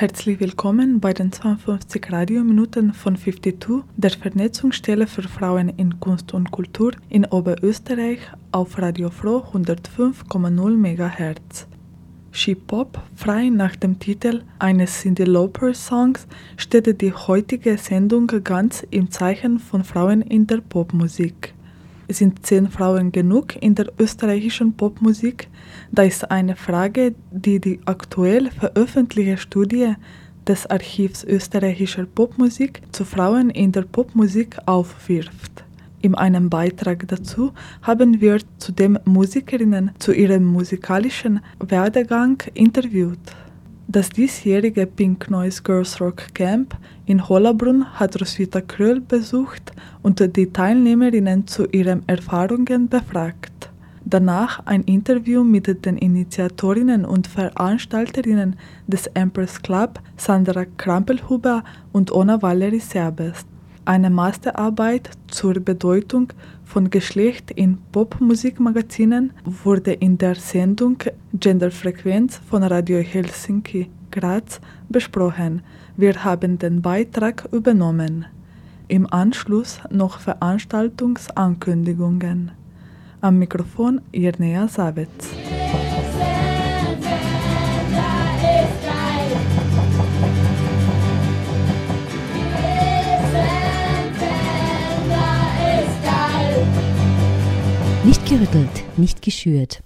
Herzlich willkommen bei den 52 Radiominuten von 52, der Vernetzungsstelle für Frauen in Kunst und Kultur in Oberösterreich auf Radio Froh 105,0 MHz. She-Pop, frei nach dem Titel eines Cindy Lauper Songs, steht die heutige Sendung ganz im Zeichen von Frauen in der Popmusik. Sind zehn Frauen genug in der österreichischen Popmusik? Da ist eine Frage, die die aktuell veröffentlichte Studie des Archivs österreichischer Popmusik zu Frauen in der Popmusik aufwirft. In einem Beitrag dazu haben wir zudem Musikerinnen zu ihrem musikalischen Werdegang interviewt. Das diesjährige Pink Noise Girls Rock Camp in Hollabrunn hat Roswitha Kröll besucht und die Teilnehmerinnen zu ihren Erfahrungen befragt. Danach ein Interview mit den Initiatorinnen und Veranstalterinnen des Empress Club Sandra Krampelhuber und Ona Valerie Serbest. Eine Masterarbeit zur Bedeutung von Geschlecht in Popmusikmagazinen wurde in der Sendung Genderfrequenz von Radio Helsinki Graz besprochen. Wir haben den Beitrag übernommen. Im Anschluss noch Veranstaltungsankündigungen. Am Mikrofon Irnea Savitz. Gerüttelt, nicht geschürt.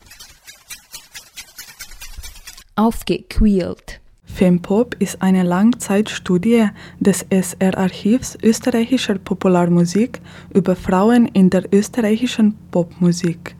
Aufgequält. Fempop ist eine Langzeitstudie des SR-Archivs österreichischer Popularmusik über Frauen in der österreichischen Popmusik.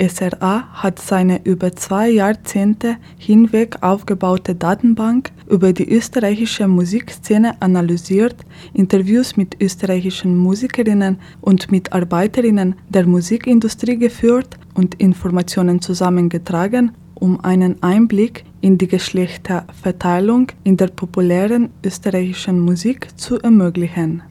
SRA hat seine über zwei Jahrzehnte hinweg aufgebaute Datenbank über die österreichische Musikszene analysiert, Interviews mit österreichischen Musikerinnen und Mitarbeiterinnen der Musikindustrie geführt und Informationen zusammengetragen, um einen Einblick in die Geschlechterverteilung in der populären österreichischen Musik zu ermöglichen.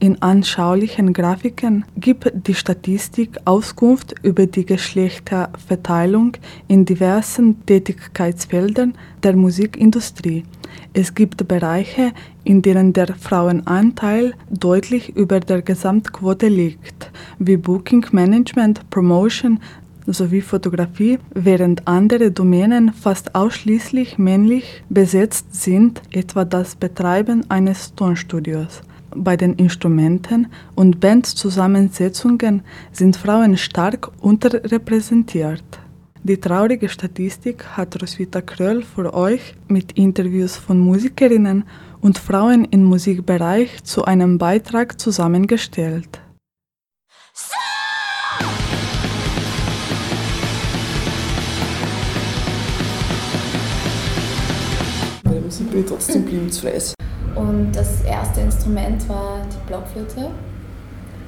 In anschaulichen Grafiken gibt die Statistik Auskunft über die Geschlechterverteilung in diversen Tätigkeitsfeldern der Musikindustrie. Es gibt Bereiche, in denen der Frauenanteil deutlich über der Gesamtquote liegt, wie Booking Management, Promotion sowie Fotografie, während andere Domänen fast ausschließlich männlich besetzt sind, etwa das Betreiben eines Tonstudios. Bei den Instrumenten und Bandzusammensetzungen sind Frauen stark unterrepräsentiert. Die traurige Statistik hat Roswitha Kröll für euch mit Interviews von Musikerinnen und Frauen im Musikbereich zu einem Beitrag zusammengestellt. Bei ich trotzdem blieben zu Fleiß. Und das erste Instrument war die Blockflöte,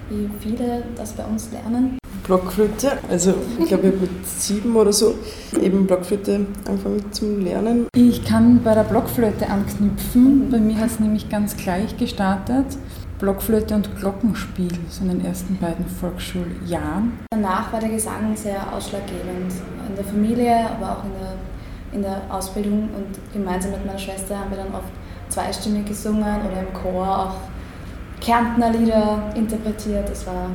wie viele das bei uns lernen. Blockflöte, also ich glaube, ich habe mit sieben oder so eben Blockflöte angefangen zu lernen. Ich kann bei der Blockflöte anknüpfen. Bei mir hat es nämlich ganz gleich gestartet. Blockflöte und Glockenspiel, so in den ersten beiden Volksschuljahren. Danach war der Gesang sehr ausschlaggebend. In der Familie, aber auch in der, in der Ausbildung. Und gemeinsam mit meiner Schwester haben wir dann oft zweistimmig gesungen oder im Chor auch Kärntner Lieder interpretiert. Das war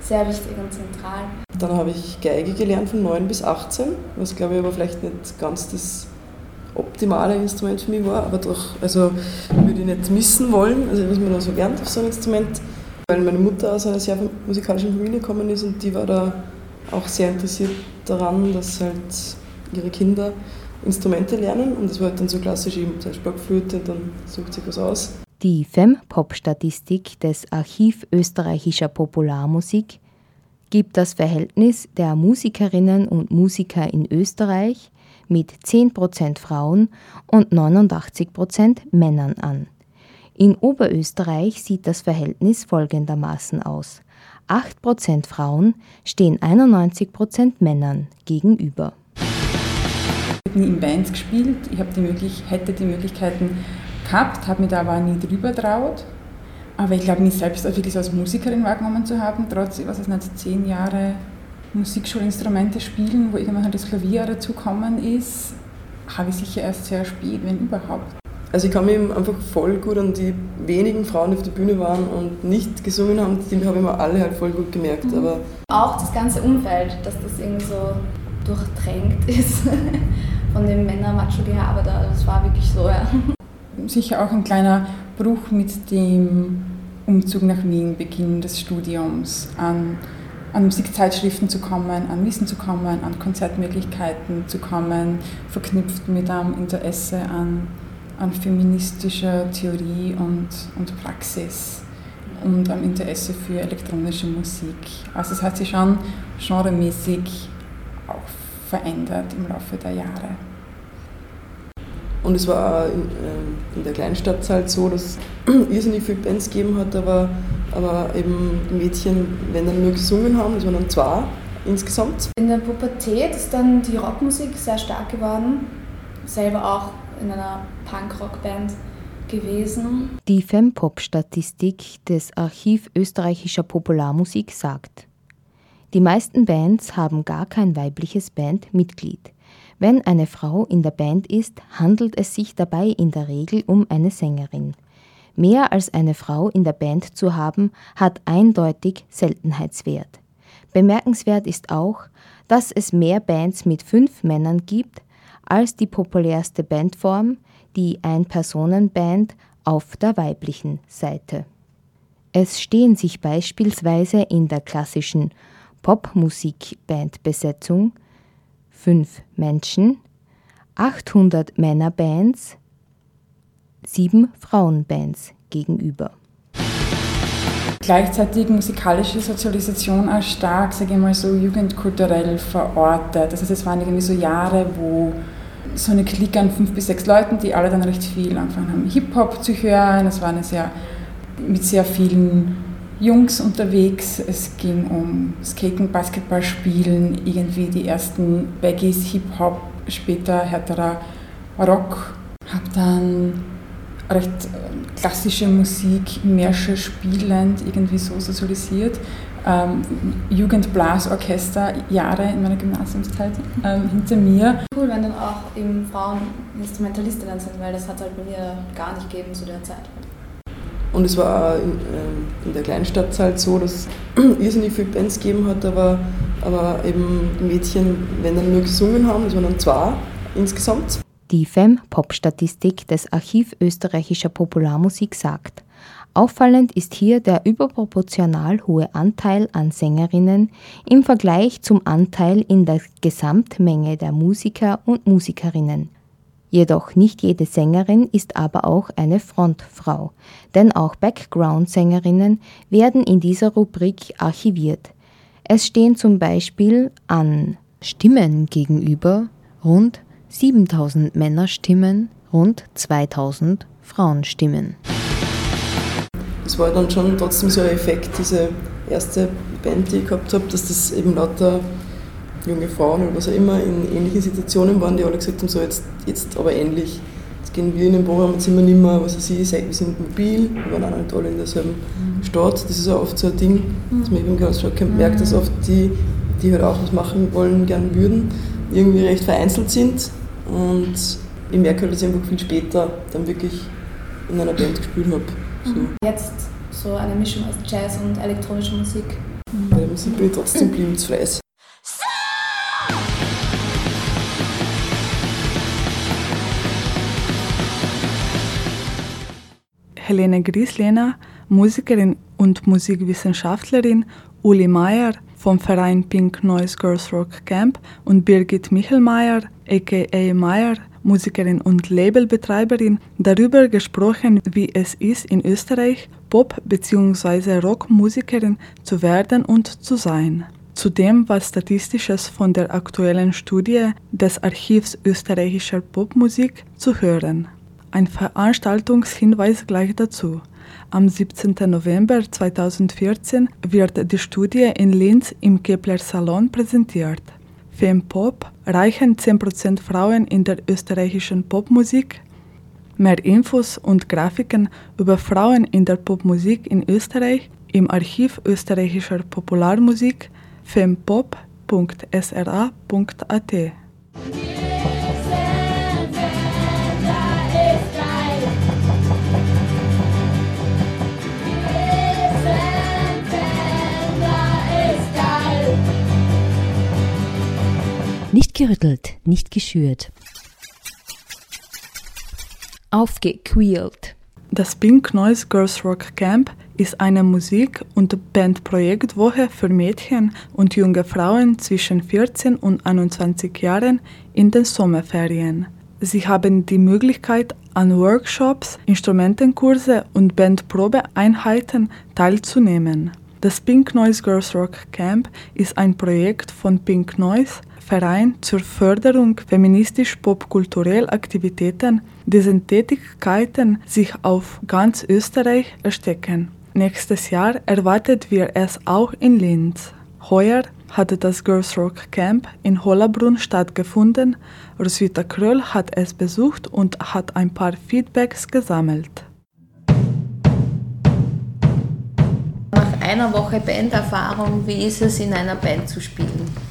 sehr wichtig und zentral. Dann habe ich Geige gelernt von 9 bis 18, was glaube ich aber vielleicht nicht ganz das optimale Instrument für mich war, aber doch, also würde ich nicht missen wollen, also was man da so lernt auf so einem Instrument, weil meine Mutter aus einer sehr musikalischen Familie gekommen ist und die war da auch sehr interessiert daran, dass halt ihre Kinder Instrumente lernen und das war halt dann so klassisch eben zuerst Blockflöte und dann sucht sich was aus. Die Fem-Pop-Statistik des Archiv österreichischer Popularmusik gibt das Verhältnis der Musikerinnen und Musiker in Österreich mit 10% Frauen und 89% Männern an. In Oberösterreich sieht das Verhältnis folgendermaßen aus. 8% Frauen stehen 91% Männern gegenüber. Habe nie in Bands gespielt, ich habe die möglich, hätte die Möglichkeiten gehabt, habe mich da aber nie drüber traut. Aber ich glaube, mich selbst auch wirklich als Musikerin wahrgenommen zu haben, trotz, ich weiß es nicht, zehn Jahre Musikschulinstrumente spielen, wo irgendwann halt das Klavier dazukommen ist, habe ich sicher erst sehr spät, wenn überhaupt. Also ich kann mich einfach voll gut an die wenigen Frauen, die auf der Bühne waren und nicht gesungen haben, die habe ich mir alle halt voll gut gemerkt. Mhm. Aber auch das ganze Umfeld, dass das irgendwie so durchtränkt ist von dem Männer-Macho-Gehabe da, das war wirklich so, ja. Sicher auch ein kleiner Bruch mit dem Umzug nach Wien, Beginn des Studiums, an, an Musikzeitschriften zu kommen, an Wissen zu kommen, an Konzertmöglichkeiten zu kommen, verknüpft mit einem Interesse an an feministischer Theorie und, und Praxis und am Interesse für elektronische Musik. Also es hat sich schon genremäßig verändert im Laufe der Jahre. Und es war in, äh, in der Kleinstadt halt so, dass es irrsinnig viele Bands gegeben hat, aber, aber eben Mädchen, wenn dann nur gesungen haben, das waren dann zwei insgesamt. In der Pubertät ist dann die Rockmusik sehr stark geworden. Selber auch in einer Punkrock-Band gewesen. Die Fempop-Statistik des Archiv österreichischer Popularmusik sagt, die meisten Bands haben gar kein weibliches Bandmitglied. Wenn eine Frau in der Band ist, handelt es sich dabei in der Regel um eine Sängerin. Mehr als eine Frau in der Band zu haben, hat eindeutig Seltenheitswert. Bemerkenswert ist auch, dass es mehr Bands mit fünf Männern gibt als die populärste Bandform, die Ein-Personen-Band auf der weiblichen Seite. Es stehen sich beispielsweise in der klassischen Popmusik-Bandbesetzung fünf Menschen, 800 Männerbands, sieben Frauenbands gegenüber. Gleichzeitig musikalische Sozialisation auch stark, sage ich mal so, jugendkulturell verortet. Also es waren irgendwie so Jahre, wo so eine Clique an fünf bis sechs Leuten, die alle dann recht viel angefangen haben, Hip-Hop zu hören. Es war eine sehr, mit sehr vielen Jungs unterwegs. Es ging um Skaten, Basketball spielen, irgendwie die ersten Baggies, Hip-Hop, später härterer Rock. Habe dann recht äh, klassische Musik, Märsche spielend, irgendwie so sozialisiert ähm, Jugendblasorchester Jahre in meiner Gymnasiumszeit ähm, hinter mir. Cool, wenn dann auch eben Frauen Instrumentalistinnen sind, weil das hat es halt bei mir gar nicht gegeben zu der Zeit. Und es war in, äh, in der Kleinstadt halt so, dass es irrsinnig viele Bands gegeben hat, aber, aber eben Mädchen, wenn dann nur gesungen haben, das waren dann zwei insgesamt. Die FEM-Pop-Statistik des Archiv österreichischer Popularmusik sagt, Auffallend ist hier der überproportional hohe Anteil an Sängerinnen im Vergleich zum Anteil in der Gesamtmenge der Musiker und Musikerinnen. Jedoch nicht jede Sängerin ist aber auch eine Frontfrau, denn auch Background-Sängerinnen werden in dieser Rubrik archiviert. Es stehen zum Beispiel an Stimmen gegenüber rund 7000 Männerstimmen, rund 2000 Frauenstimmen es war dann schon trotzdem so ein Effekt, diese erste Band, die ich gehabt habe, dass das eben lauter junge Frauen oder was auch immer in ähnlichen Situationen waren, die alle gesagt haben, so jetzt, jetzt aber ähnlich. Jetzt gehen wir in den Programm, jetzt sind wir nicht mehr, was weiß ich, wir sind mobil, wir waren auch nicht alle in derselben mhm. Stadt. Das ist auch oft so ein Ding, dass man eben ganz stark merkt, dass oft die, die halt auch was machen wollen, gern würden, irgendwie recht vereinzelt sind. Und ich merke halt, dass ich einfach viel später dann wirklich in einer Band gespielt habe. So. Jetzt so eine Mischung aus Jazz und elektronischer Musik. Mhm. Bei der Musik bin ich trotzdem blieben zu Fleiß. Helene Grieslehner, Musikerin und Musikwissenschaftlerin, Uli Meyer vom Verein Pink Noise Girls Rock Camp und Birgit Michelmeier, aka Meyer, Musikerin und Labelbetreiberin, darüber gesprochen, wie es ist, in Österreich Pop- bzw. Rockmusikerin zu werden und zu sein. Zudem war Statistisches von der aktuellen Studie des Archivs österreichischer Popmusik zu hören. Ein Veranstaltungshinweis gleich dazu. Am 17. November 2014 wird die Studie in Linz im Kepler Salon präsentiert. Fempop reichen 10% Frauen in der österreichischen Popmusik. Mehr Infos und Grafiken über Frauen in der Popmusik in Österreich im Archiv österreichischer Popularmusik fempop.sra.at. Nicht gerüttelt, nicht geschürt. Aufgequält. Das Pink Noise Girls Rock Camp ist eine Musik- und Bandprojektwoche für Mädchen und junge Frauen zwischen 14 und 21 Jahren in den Sommerferien. Sie haben die Möglichkeit, an Workshops, Instrumentenkurse und Bandprobeeinheiten teilzunehmen. Das Pink Noise Girls Rock Camp ist ein Projekt von Pink Noise, Verein zur Förderung feministisch-popkulturell Aktivitäten, dessen Tätigkeiten sich auf ganz Österreich erstrecken. Nächstes Jahr erwartet wir es auch in Linz. Heuer hatte das Girls Rock Camp in Hollabrunn stattgefunden. Roswitha Kröll hat es besucht und hat ein paar Feedbacks gesammelt. Nach einer Woche Banderfahrung, wie ist es in einer Band zu spielen?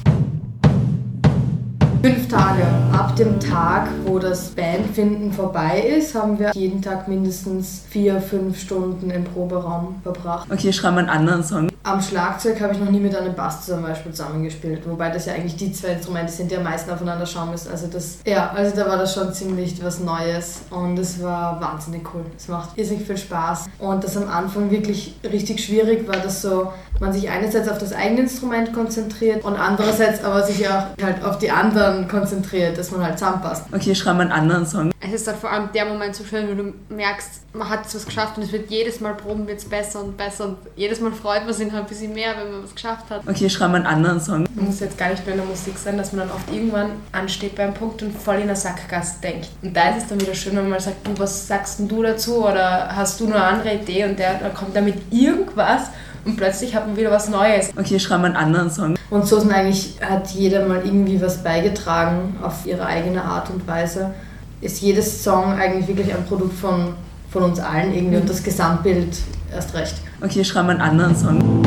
Fünf Tage. Ab dem Tag, wo das Bandfinden vorbei ist, haben wir jeden Tag mindestens vier, fünf Stunden im Proberaum verbracht. Okay, schreiben wir einen anderen Song. Am Schlagzeug habe ich noch nie mit einem Bass zum Beispiel zusammengespielt, wobei das ja eigentlich die zwei Instrumente sind, die am meisten aufeinander schauen müssen. Also das, ja, also da war das schon ziemlich was Neues und es war wahnsinnig cool. Es macht irrsinnig viel Spaß und das am Anfang wirklich richtig schwierig war, dass so man sich einerseits auf das eigene Instrument konzentriert und andererseits aber sich auch halt auf die anderen konzentriert, dass man halt zusammenpasst. Okay, schreiben wir einen anderen Song. Es ist halt vor allem der Moment so schön, wenn du merkst, man hat es was geschafft und es wird jedes Mal proben, wird es besser und besser und jedes Mal freut man sich halt ein bisschen mehr, wenn man was geschafft hat. Okay, schreiben wir einen anderen Song. Man muss jetzt gar nicht mehr in der Musik sein, dass man dann oft irgendwann ansteht beim Punkt und voll in der Sackgasse denkt. Und da ist es dann wieder schön, wenn man mal sagt, du, was sagst denn du dazu oder hast du nur eine andere Idee und der, der kommt damit irgendwas und plötzlich hat man wieder was Neues. Okay, schreiben wir einen anderen Song. Und so sind eigentlich, hat jeder mal irgendwie was beigetragen auf ihre eigene Art und Weise. Ist jedes Song eigentlich wirklich ein Produkt von, von uns allen irgendwie und das Gesamtbild erst recht. Okay, schreiben wir einen anderen Song.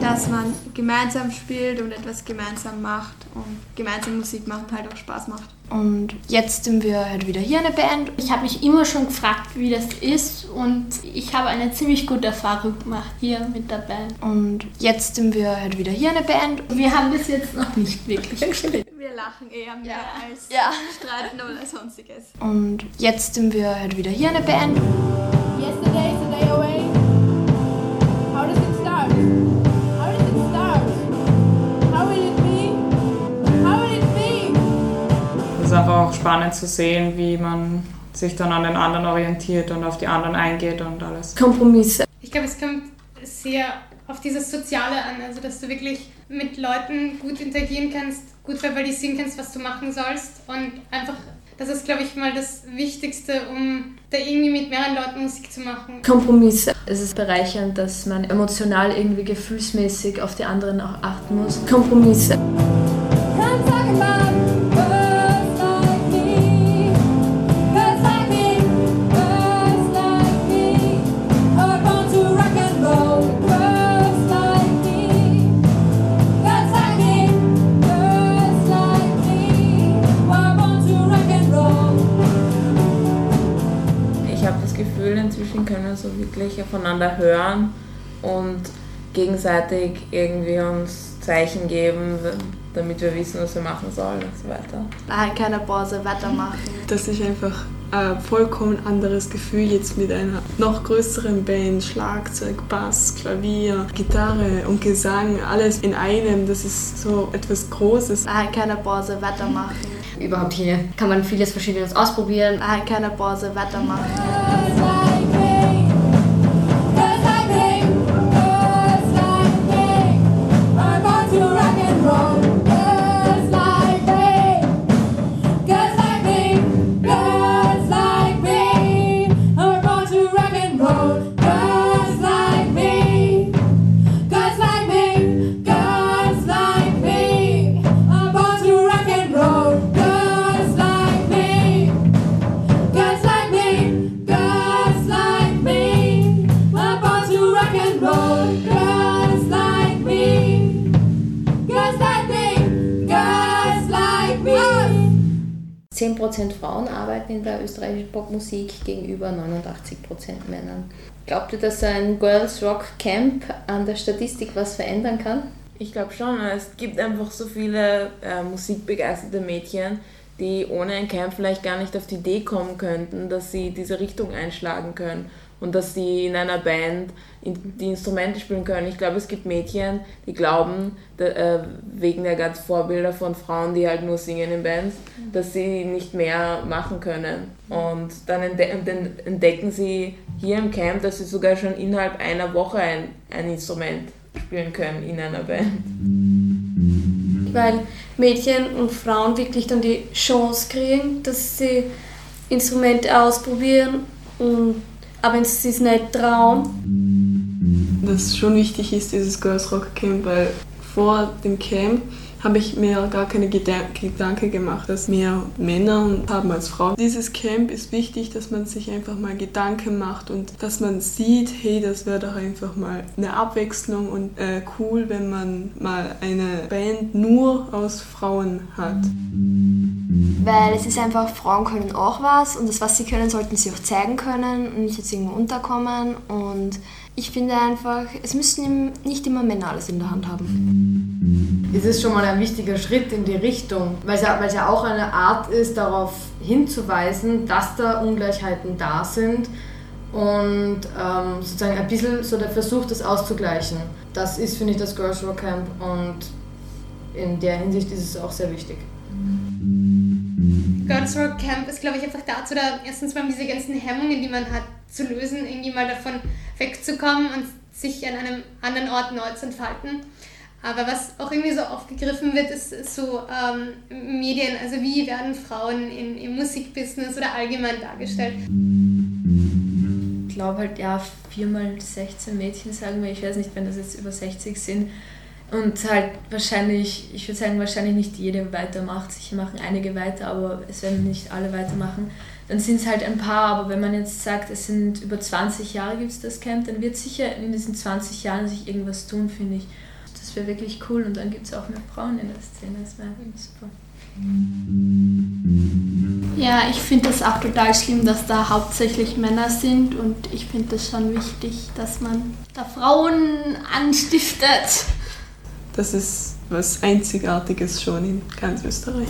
Dass man gemeinsam spielt und etwas gemeinsam macht und gemeinsam Musik machen halt auch Spaß macht. Und jetzt sind wir halt wieder hier eine Band. Ich habe mich immer schon gefragt, wie das ist und ich habe eine ziemlich gute Erfahrung gemacht hier mit der Band. Und jetzt sind wir halt wieder hier eine Band. Wir haben bis jetzt noch nicht wirklich gespielt. Wir lachen eher mehr Ja. als Ja. streiten oder sonstiges. Und jetzt sind wir halt wieder hier eine Band. Yesterday's a day away. How does it start? How does it start? How will it be? How will it be? Es ist einfach auch spannend zu sehen, wie man sich dann an den anderen orientiert und auf die anderen eingeht und alles. Kompromisse. Ich glaube, es kommt sehr auf dieses Soziale an, also dass du wirklich mit Leuten gut interagieren kannst, gut verbalisieren kannst, was du machen sollst und einfach, das ist, glaube ich, mal das Wichtigste, um da irgendwie mit mehreren Leuten Musik zu machen. Kompromisse. Es ist bereichernd, dass man emotional irgendwie gefühlsmäßig auf die anderen auch achten muss. Kompromisse. I'm talking about inzwischen können wir so wirklich aufeinander hören und gegenseitig irgendwie uns Zeichen geben, damit wir wissen, was wir machen sollen und so weiter. Nein, keine Pause, weitermachen. Das ist einfach ein vollkommen anderes Gefühl jetzt mit einer noch größeren Band, Schlagzeug, Bass, Klavier, Gitarre und Gesang, alles in einem. Das ist so etwas Großes. Nein, keine Pause, weitermachen. Überhaupt hier kann man vieles Verschiedenes ausprobieren. Nein, keine Pause, weitermachen. Frauen arbeiten in der österreichischen Popmusik gegenüber 89% Männern. Glaubt ihr, dass ein Girls Rock Camp an der Statistik was verändern kann? Ich glaube schon. Es gibt einfach so viele äh, musikbegeisterte Mädchen, die ohne ein Camp vielleicht gar nicht auf die Idee kommen könnten, dass sie diese Richtung einschlagen können und dass sie in einer Band die Instrumente spielen können. Ich glaube, es gibt Mädchen, die glauben, äh, wegen der ganzen Vorbilder von Frauen, die halt nur singen in Bands, dass sie nicht mehr machen können. Und dann entdecken sie hier im Camp, dass sie sogar schon innerhalb einer Woche ein, ein Instrument spielen können in einer Band. Weil Mädchen und Frauen wirklich dann die Chance kriegen, dass sie Instrumente ausprobieren, und, aber wenn sie es nicht trauen. Dass schon wichtig ist, dieses Girls Rock Camp, weil vor dem Camp habe ich mir gar keine Gedanken gemacht, dass mehr Männer haben als Frauen. Dieses Camp ist wichtig, dass man sich einfach mal Gedanken macht und dass man sieht, hey, das wäre doch einfach mal eine Abwechslung und äh, cool, wenn man mal eine Band nur aus Frauen hat. Weil es ist einfach, Frauen können auch was und das, was sie können, sollten sie auch zeigen können und nicht jetzt irgendwo unterkommen und ich finde einfach, es müssen nicht immer Männer alles in der Hand haben. Es ist schon mal ein wichtiger Schritt in die Richtung, weil es ja, ja auch eine Art ist, darauf hinzuweisen, dass da Ungleichheiten da sind und ähm, sozusagen ein bisschen so der Versuch, das auszugleichen. Das ist, finde ich, das Girls Rock Camp und in der Hinsicht ist es auch sehr wichtig. Girls Rock Camp ist, glaube ich, einfach dazu da, erstens mal diese ganzen Hemmungen, die man hat, zu lösen, irgendwie mal davon wegzukommen und sich an einem anderen Ort neu zu entfalten. Aber was auch irgendwie so aufgegriffen wird, ist so ähm, Medien, also wie werden Frauen in, im Musikbusiness oder allgemein dargestellt. Ich glaube halt, ja, 4 mal 16 Mädchen sagen wir, ich weiß nicht, wenn das jetzt über 60 sind. Und halt wahrscheinlich, ich würde sagen, wahrscheinlich nicht jede weitermacht. Sicher machen einige weiter, aber es werden nicht alle weitermachen dann sind es halt ein paar, aber wenn man jetzt sagt, es sind über 20 Jahre gibt es das Camp, dann wird sicher in diesen 20 Jahren sich irgendwas tun, finde ich. Das wäre wirklich cool und dann gibt es auch mehr Frauen in der Szene, das wäre super. Ja, ich finde das auch total schlimm, dass da hauptsächlich Männer sind und ich finde das schon wichtig, dass man da Frauen anstiftet. Das ist was Einzigartiges schon in ganz Österreich.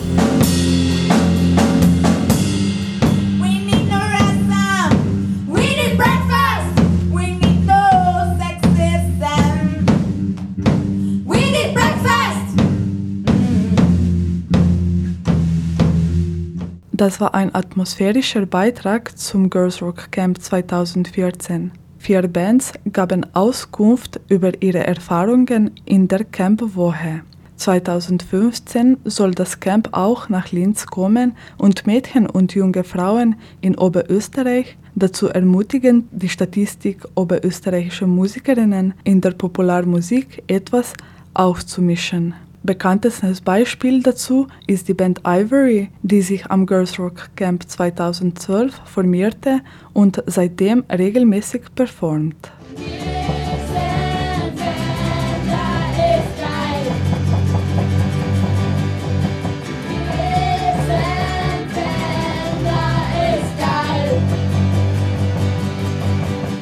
Das war ein atmosphärischer Beitrag zum Girls Rock Camp 2014. Vier Bands gaben Auskunft über ihre Erfahrungen in der Campwoche. 2015 soll das Camp auch nach Linz kommen und Mädchen und junge Frauen in Oberösterreich dazu ermutigen, die Statistik oberösterreichischer Musikerinnen in der Popularmusik etwas aufzumischen. Bekanntestes Beispiel dazu ist die Band Ivory, die sich am Girls Rock Camp 2012 formierte und seitdem regelmäßig performt.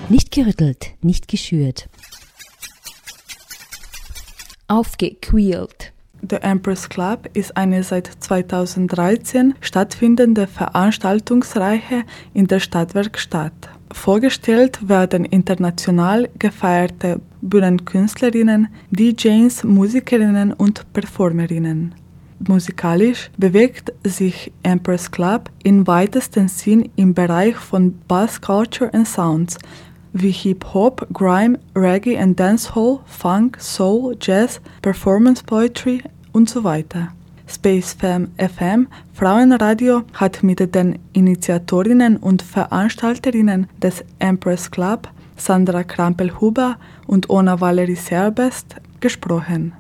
Nicht gerüttelt, nicht geschürt. Aufgequält. The Empress Club ist eine seit 2013 stattfindende Veranstaltungsreihe in der Stadtwerkstatt. Vorgestellt werden international gefeierte Bühnenkünstlerinnen, DJs, Musikerinnen und Performerinnen. Musikalisch bewegt sich Empress Club im weitesten Sinn im Bereich von Bass Culture and Sounds, wie Hip-Hop, Grime, Reggae and Dancehall, Funk, Soul, Jazz, Performance Poetry und so weiter. Space Fam FM Frauenradio hat mit den Initiatorinnen und Veranstalterinnen des Empress Club, Sandra Krampel-Huber und Ona Valerie Serbest, gesprochen.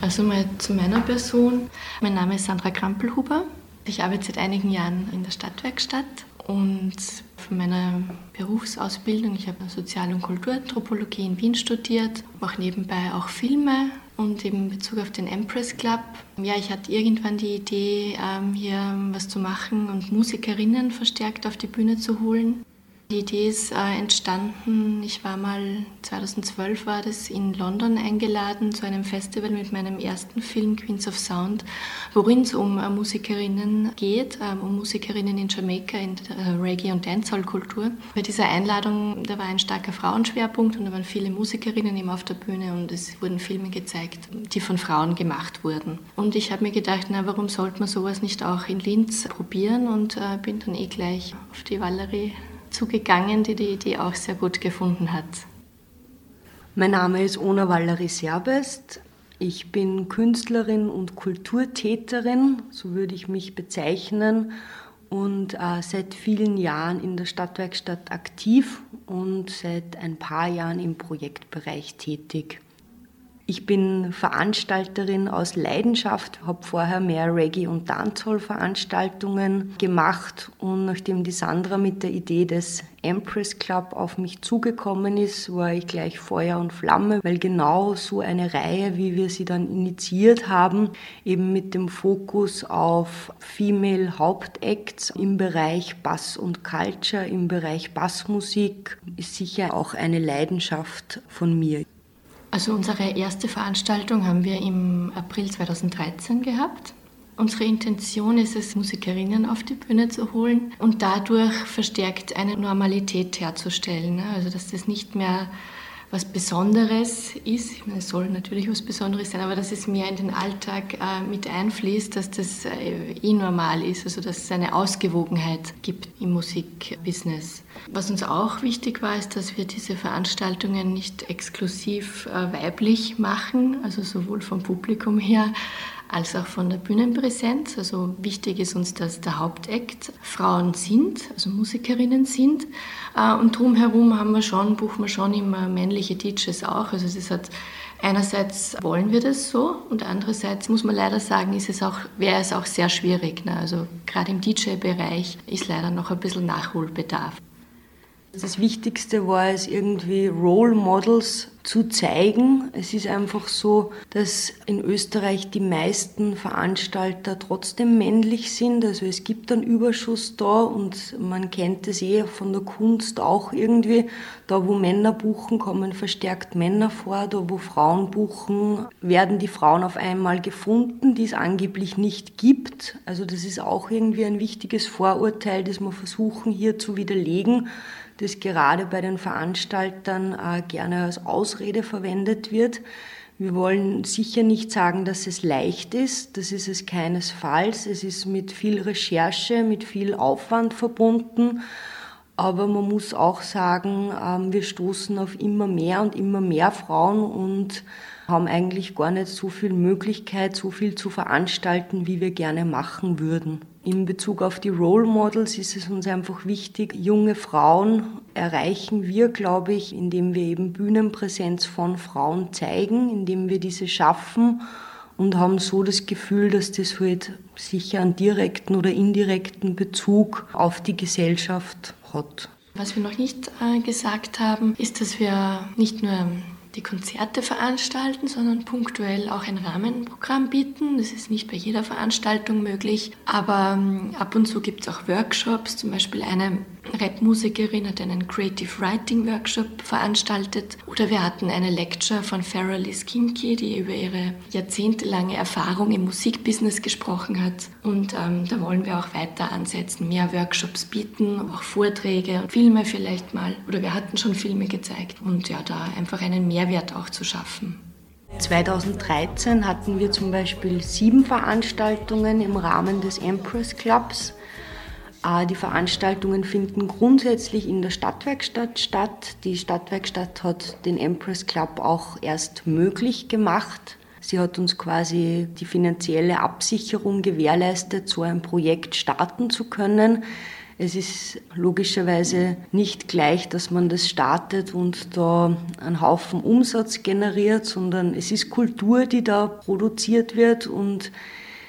Also mal zu meiner Person. Mein Name ist Sandra Krampelhuber. Ich arbeite seit einigen Jahren in der Stadtwerkstatt Und von meiner Berufsausbildung, ich habe Sozial- und Kulturanthropologie in Wien studiert, mache nebenbei auch Filme und in Bezug auf den Empress Club. Ja, ich hatte irgendwann die Idee, ähm, hier was zu machen und Musikerinnen verstärkt auf die Bühne zu holen. Die Idee ist äh, entstanden, ich war mal, 2012 war das, in London eingeladen zu einem Festival mit meinem ersten Film Queens of Sound, worin es um äh, Musikerinnen geht, äh, um Musikerinnen in Jamaika in der Reggae- und Dancehall-Kultur. Bei dieser Einladung, da war ein starker Frauenschwerpunkt und da waren viele Musikerinnen eben auf der Bühne und es wurden Filme gezeigt, die von Frauen gemacht wurden. Und ich habe mir gedacht, na, warum sollte man sowas nicht auch in Linz probieren und äh, bin dann eh gleich auf die Valerie zugegangen, die die Idee auch sehr gut gefunden hat. Mein Name ist Ona Valerie Serbest. Ich bin Künstlerin und Kulturtäterin, so würde ich mich bezeichnen, und äh, seit vielen Jahren in der Stadtwerkstatt aktiv und seit ein paar Jahren im Projektbereich tätig. Ich bin Veranstalterin aus Leidenschaft, habe vorher mehr Reggae- und Dancehall-Veranstaltungen gemacht und nachdem die Sandra mit der Idee des Empress Club auf mich zugekommen ist, war ich gleich Feuer und Flamme, weil genau so eine Reihe, wie wir sie dann initiiert haben, eben mit dem Fokus auf Female Hauptacts im Bereich Bass und Culture, im Bereich Bassmusik, ist sicher auch eine Leidenschaft von mir. Also unsere erste Veranstaltung haben wir im April 2013 gehabt. Unsere Intention ist es, Musikerinnen auf die Bühne zu holen und dadurch verstärkt eine Normalität herzustellen. ne? Also dass das nicht mehr was Besonderes ist. Ich meine, es soll natürlich was Besonderes sein, aber dass es mehr in den Alltag äh, mit einfließt, dass das äh, eh normal ist, also dass es eine Ausgewogenheit gibt im Musikbusiness. Was uns auch wichtig war, ist, dass wir diese Veranstaltungen nicht exklusiv äh, weiblich machen, also sowohl vom Publikum her als auch von der Bühnenpräsenz. Also wichtig ist uns, dass der Hauptakt Frauen sind, also Musikerinnen sind. Äh, Und drumherum haben wir schon, buchen wir schon immer männliche DJs auch. Also es hat einerseits wollen wir das so und andererseits muss man leider sagen, ist es auch, wäre es auch sehr schwierig. Ne? Also gerade im DJ-Bereich ist leider noch ein bisschen Nachholbedarf. Das Wichtigste war es irgendwie Role Models zu zeigen. Es ist einfach so, dass in Österreich die meisten Veranstalter trotzdem männlich sind. Also es gibt einen Überschuss da und man kennt es eh von der Kunst auch irgendwie. Da wo Männer buchen, kommen verstärkt Männer vor. Da wo Frauen buchen, werden die Frauen auf einmal gefunden, die es angeblich nicht gibt. Also das ist auch irgendwie ein wichtiges Vorurteil, das wir versuchen hier zu widerlegen das gerade bei den Veranstaltern äh, gerne als Ausrede verwendet wird. Wir wollen sicher nicht sagen, dass es leicht ist. Das ist es keinesfalls. Es ist mit viel Recherche, mit viel Aufwand verbunden. Aber man muss auch sagen, ähm, wir stoßen auf immer mehr und immer mehr Frauen und haben eigentlich gar nicht so viel Möglichkeit, so viel zu veranstalten, wie wir gerne machen würden. In Bezug auf die Role Models ist es uns einfach wichtig, junge Frauen erreichen wir, glaube ich, indem wir eben Bühnenpräsenz von Frauen zeigen, indem wir diese schaffen und haben so das Gefühl, dass das halt sicher einen direkten oder indirekten Bezug auf die Gesellschaft hat. Was wir noch nicht äh, gesagt haben, ist, dass wir nicht nur die Konzerte veranstalten, sondern punktuell auch ein Rahmenprogramm bieten. Das ist nicht bei jeder Veranstaltung möglich, aber ähm, ab und zu gibt es auch Workshops. Zum Beispiel eine Rapmusikerin hat einen Creative Writing Workshop veranstaltet oder wir hatten eine Lecture von Farrah Liz Kimke, die über ihre jahrzehntelange Erfahrung im Musikbusiness gesprochen hat. Und ähm, da wollen wir auch weiter ansetzen, mehr Workshops bieten, auch Vorträge und Filme vielleicht mal. Oder wir hatten schon Filme gezeigt und ja, da einfach einen Mehrwert auch zu schaffen. 2013 hatten wir zum Beispiel sieben Veranstaltungen im Rahmen des Empress Clubs. Die Veranstaltungen finden grundsätzlich in der Stadtwerkstatt statt. Die Stadtwerkstatt hat den Empress Club auch erst möglich gemacht. Sie hat uns quasi die finanzielle Absicherung gewährleistet, so ein Projekt starten zu können. Es ist logischerweise nicht gleich, dass man das startet und da einen Haufen Umsatz generiert, sondern es ist Kultur, die da produziert wird und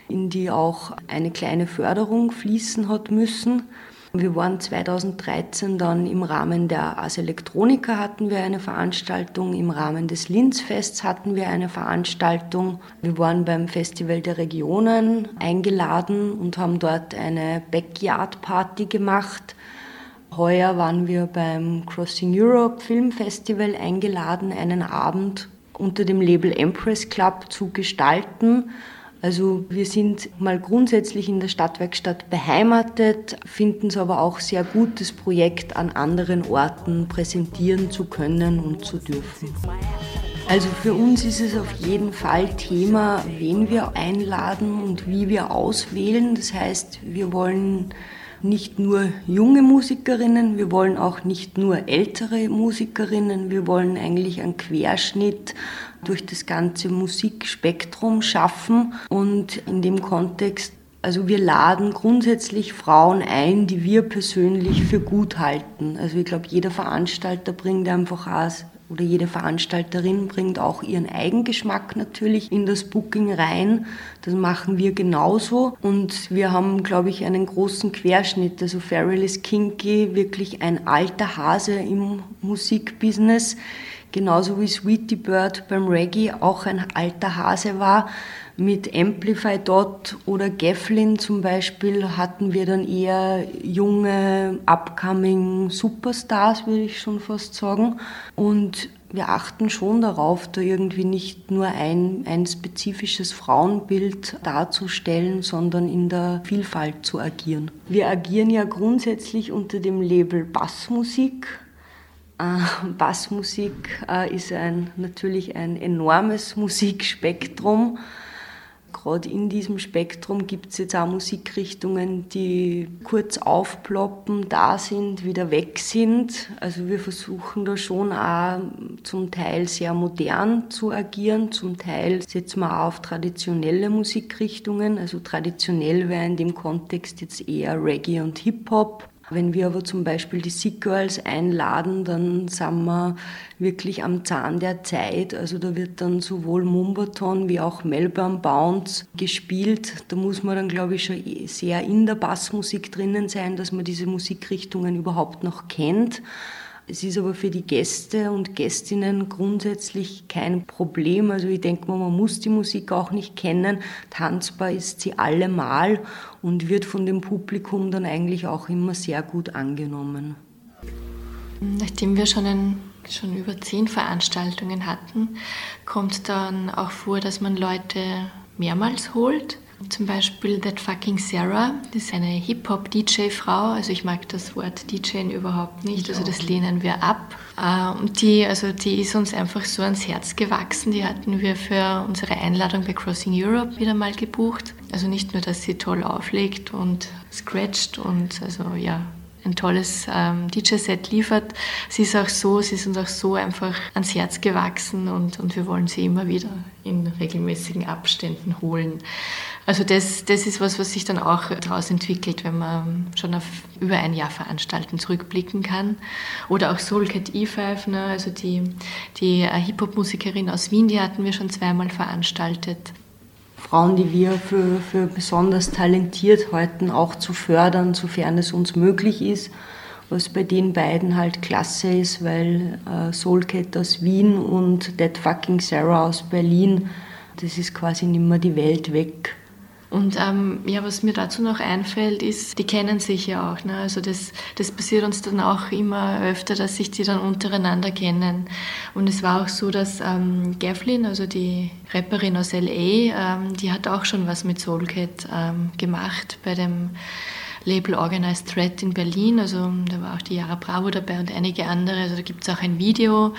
in die auch eine kleine Förderung fließen hat müssen. Wir waren 2013 dann im Rahmen der Ars Electronica hatten wir eine Veranstaltung, im Rahmen des Linzfests hatten wir eine Veranstaltung. Wir waren beim Festival der Regionen eingeladen und haben dort eine Backyard Party gemacht. Heuer waren wir beim Crossing Europe Film Festival eingeladen, einen Abend unter dem Label Empress Club zu gestalten. Also wir sind mal grundsätzlich in der Stadtwerkstatt beheimatet, finden es aber auch sehr gut, das Projekt an anderen Orten präsentieren zu können und zu dürfen. Also für uns ist es auf jeden Fall Thema, wen wir einladen und wie wir auswählen. Das heißt, wir wollen nicht nur junge Musikerinnen, wir wollen auch nicht nur ältere Musikerinnen, wir wollen eigentlich einen Querschnitt durch das ganze Musikspektrum schaffen und in dem Kontext also wir laden grundsätzlich Frauen ein, die wir persönlich für gut halten. Also ich glaube, jeder Veranstalter bringt einfach auch oder jede Veranstalterin bringt auch ihren Eigengeschmack natürlich in das Booking rein. Das machen wir genauso. Und wir haben, glaube ich, einen großen Querschnitt. Also Farrell ist Kinky, wirklich ein alter Hase im Musikbusiness. Genauso wie Sweetie Bird beim Reggae auch ein alter Hase war. Mit Amplify Dot oder Geflin zum Beispiel hatten wir dann eher junge, upcoming Superstars, würde ich schon fast sagen. Und wir achten schon darauf, da irgendwie nicht nur ein, ein spezifisches Frauenbild darzustellen, sondern in der Vielfalt zu agieren. Wir agieren ja grundsätzlich unter dem Label Bassmusik. Äh, Bassmusik äh, ist ein, natürlich ein enormes Musikspektrum. Gerade in diesem Spektrum gibt es jetzt auch Musikrichtungen, die kurz aufploppen, da sind, wieder weg sind. Also wir versuchen da schon auch zum Teil sehr modern zu agieren, zum Teil setzen wir auch auf traditionelle Musikrichtungen. Also traditionell wäre in dem Kontext jetzt eher Reggae und Hip-Hop. Wenn wir aber zum Beispiel die Sick Girls einladen, dann sind wir wirklich am Zahn der Zeit. Also da wird dann sowohl Mumbaton wie auch Melbourne Bounce gespielt. Da muss man dann, glaube ich, schon sehr in der Bassmusik drinnen sein, dass man diese Musikrichtungen überhaupt noch kennt. Es ist aber für die Gäste und Gästinnen grundsätzlich kein Problem. Also ich denke mal, man muss die Musik auch nicht kennen. Tanzbar ist sie allemal und wird von dem Publikum dann eigentlich auch immer sehr gut angenommen. Nachdem wir schon, ein, schon über zehn Veranstaltungen hatten, kommt dann auch vor, dass man Leute mehrmals holt. Zum Beispiel That Fucking Sarah, das ist eine Hip-Hop-DJ-Frau. Also ich mag das Wort DJing überhaupt nicht, also das lehnen wir ab. Äh, und die, also die ist uns einfach so ans Herz gewachsen. Die hatten wir für unsere Einladung bei Crossing Europe wieder mal gebucht. Also nicht nur, dass sie toll auflegt und scratcht und also ja, ein tolles ähm, DJ-Set liefert. Sie ist auch so, sie ist uns auch so einfach ans Herz gewachsen und, und wir wollen sie immer wieder in regelmäßigen Abständen holen. Also das, das ist was, was sich dann auch daraus entwickelt, wenn man schon auf über ein Jahr veranstalten zurückblicken kann. Oder auch Soulcat E5, ne? also die, die äh, Hip-Hop-Musikerin aus Wien, die hatten wir schon zweimal veranstaltet. Frauen, die wir für, für besonders talentiert halten, auch zu fördern, sofern es uns möglich ist. Was bei den beiden halt klasse ist, weil äh, Soulcat aus Wien und That Fucking Sarah aus Berlin, das ist quasi nicht mehr die Welt weg. Und ähm, ja, was mir dazu noch einfällt, ist, die kennen sich ja auch. Ne? Also das, das passiert uns dann auch immer öfter, dass sich die dann untereinander kennen. Und es war auch so, dass ähm, Gavlin, also die Rapperin aus LA, ähm, die hat auch schon was mit Soulcat ähm, gemacht bei dem Label Organized Threat in Berlin. Also da war auch die Yara Bravo dabei und einige andere. Also da gibt es auch ein Video,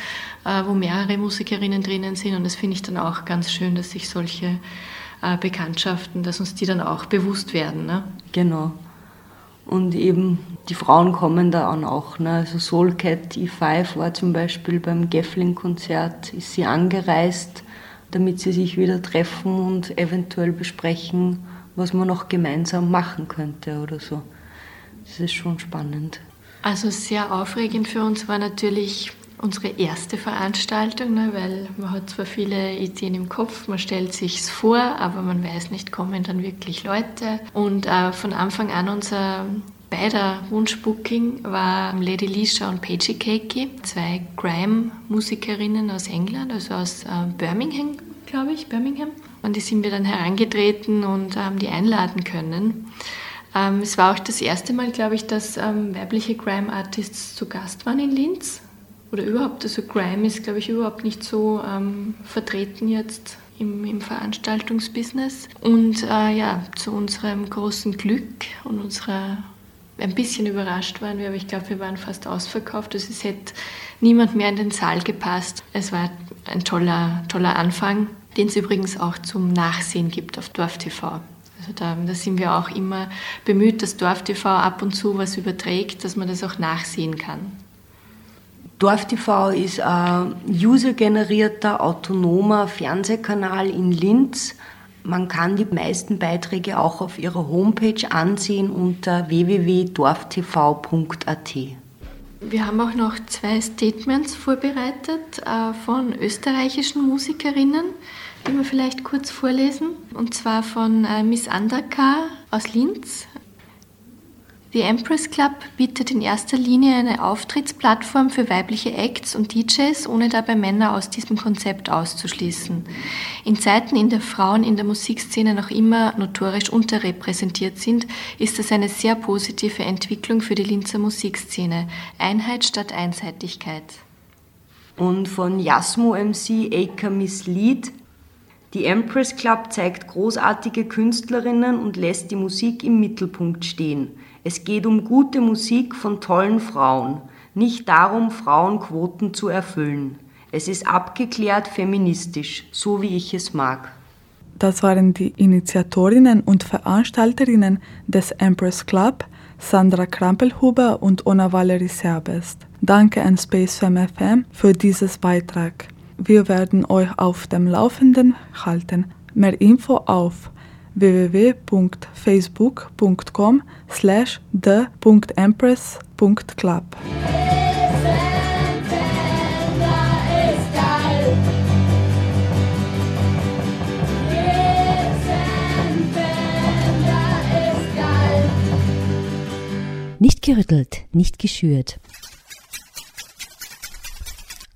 äh, wo mehrere Musikerinnen drinnen sind. Und das finde ich dann auch ganz schön, dass sich solche Bekanntschaften, dass uns die dann auch bewusst werden. Ne? Genau. Und eben die Frauen kommen da an auch. Ne? Also Soulcat E5 war zum Beispiel beim Geflin-Konzert, ist sie angereist, damit sie sich wieder treffen und eventuell besprechen, was man noch gemeinsam machen könnte oder so. Das ist schon spannend. Also sehr aufregend für uns war natürlich unsere erste Veranstaltung, ne, weil man hat zwar viele Ideen im Kopf, man stellt sich's vor, aber man weiß nicht, kommen dann wirklich Leute. Und äh, von Anfang an unser beider Wunschbooking war Lady Lisha und Paige Keiki, zwei Grime-Musikerinnen aus England, also aus äh, Birmingham, glaube ich, Birmingham. Und die sind wir dann herangetreten und haben die einladen können. Ähm, es war auch das erste Mal, glaube ich, dass ähm, weibliche Grime-Artists zu Gast waren in Linz. Oder überhaupt, also Grime ist, glaube ich, überhaupt nicht so ähm, vertreten jetzt im, im Veranstaltungsbusiness. Und äh, ja, zu unserem großen Glück und unserer ein bisschen überrascht waren wir, aber ich glaube, wir waren fast ausverkauft. Also es hätte niemand mehr in den Saal gepasst. Es war ein toller, toller Anfang, den es übrigens auch zum Nachsehen gibt auf Dorf TV. Also da, da sind wir auch immer bemüht, dass Dorf TV ab und zu was überträgt, dass man das auch nachsehen kann. DorfTV ist ein usergenerierter, autonomer Fernsehkanal in Linz. Man kann die meisten Beiträge auch auf ihrer Homepage ansehen unter www.dorftv.at. Wir haben auch noch zwei Statements vorbereitet äh, von österreichischen Musikerinnen, die wir vielleicht kurz vorlesen. Und zwar von äh, Miss Andaka aus Linz. The Empress Club bietet in erster Linie eine Auftrittsplattform für weibliche Acts und DJs, ohne dabei Männer aus diesem Konzept auszuschließen. In Zeiten, in der Frauen in der Musikszene noch immer notorisch unterrepräsentiert sind, ist das eine sehr positive Entwicklung für die Linzer Musikszene. Einheit statt Einseitigkeit. Und von Jasmo MC Aker Miss Lead. Die Empress Club zeigt großartige Künstlerinnen und lässt die Musik im Mittelpunkt stehen. Es geht um gute Musik von tollen Frauen, nicht darum, Frauenquoten zu erfüllen. Es ist abgeklärt feministisch, so wie ich es mag. Das waren die Initiatorinnen und Veranstalterinnen des Empress Club, Sandra Krampelhuber und Ona Valerie Serbest. Danke an Space Fam FM für dieses Beitrag. Wir werden euch auf dem Laufenden halten. Mehr Info auf www.facebook.com slash the.empress.club. Nicht gerüttelt, nicht geschürt.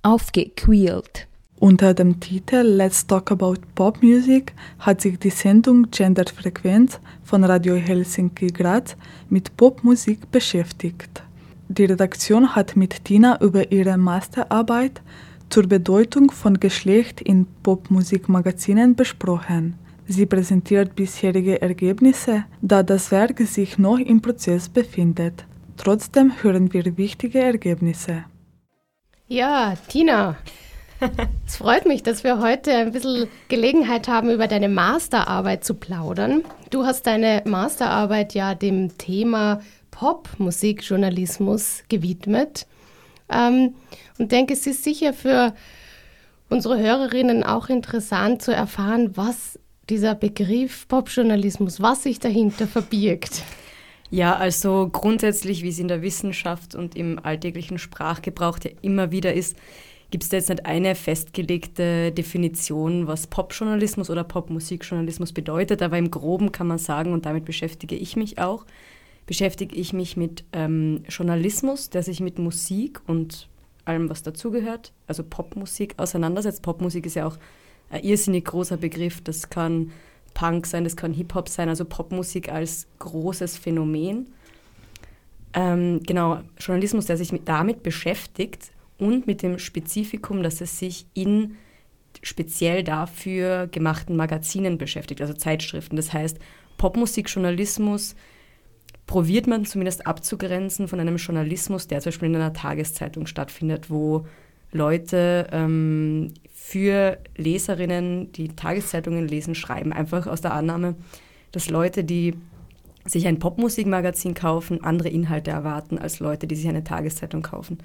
Aufgequält. Unter dem Titel Let's Talk About Pop Music hat sich die Sendung Gender Frequenz von Radio Helsinki Graz mit Popmusik beschäftigt. Die Redaktion hat mit Tina über ihre Masterarbeit zur Bedeutung von Geschlecht in Popmusikmagazinen besprochen. Sie präsentiert bisherige Ergebnisse, da das Werk sich noch im Prozess befindet. Trotzdem hören wir wichtige Ergebnisse. Ja, Tina, es freut mich, dass wir heute ein bisschen Gelegenheit haben, über deine Masterarbeit zu plaudern. Du hast deine Masterarbeit ja dem Thema Popmusikjournalismus gewidmet ähm, und denke, es ist sicher für unsere Hörerinnen auch interessant zu erfahren, was dieser Begriff Popjournalismus, was sich dahinter verbirgt. Ja, also grundsätzlich, wie es in der Wissenschaft und im alltäglichen Sprachgebrauch ja immer wieder ist, gibt es da jetzt nicht eine festgelegte Definition, was Popjournalismus oder Popmusikjournalismus bedeutet, aber im Groben kann man sagen, und damit beschäftige ich mich auch, beschäftige ich mich mit ähm, Journalismus, der sich mit Musik und allem, was dazugehört, also Popmusik auseinandersetzt. Popmusik ist ja auch ein irrsinnig großer Begriff. Das kann Punk sein, das kann Hip-Hop sein, also Popmusik als großes Phänomen. Ähm, genau, Journalismus, der sich mit, damit beschäftigt und mit dem Spezifikum, dass es sich in speziell dafür gemachten Magazinen beschäftigt, also Zeitschriften. Das heißt, Popmusikjournalismus probiert man zumindest abzugrenzen von einem Journalismus, der zum Beispiel in einer Tageszeitung stattfindet, wo Leute ähm, für Leserinnen, die Tageszeitungen lesen, schreiben. Einfach aus der Annahme, dass Leute, die sich ein Popmusikmagazin kaufen, andere Inhalte erwarten als Leute, die sich eine Tageszeitung kaufen.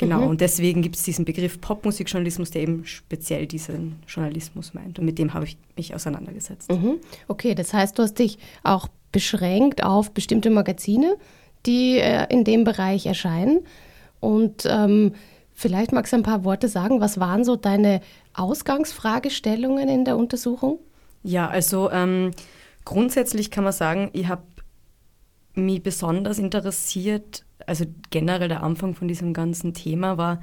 Genau, Mhm. und deswegen gibt es diesen Begriff Popmusikjournalismus, der eben speziell diesen Journalismus meint. Und mit dem habe ich mich auseinandergesetzt. Mhm. Okay, das heißt, du hast dich auch beschränkt auf bestimmte Magazine, die äh, in dem Bereich erscheinen. Und ähm, vielleicht magst du ein paar Worte sagen. Was waren so deine Ausgangsfragestellungen in der Untersuchung? Ja, also ähm, grundsätzlich kann man sagen, ich habe mich besonders interessiert, also generell der Anfang von diesem ganzen Thema war,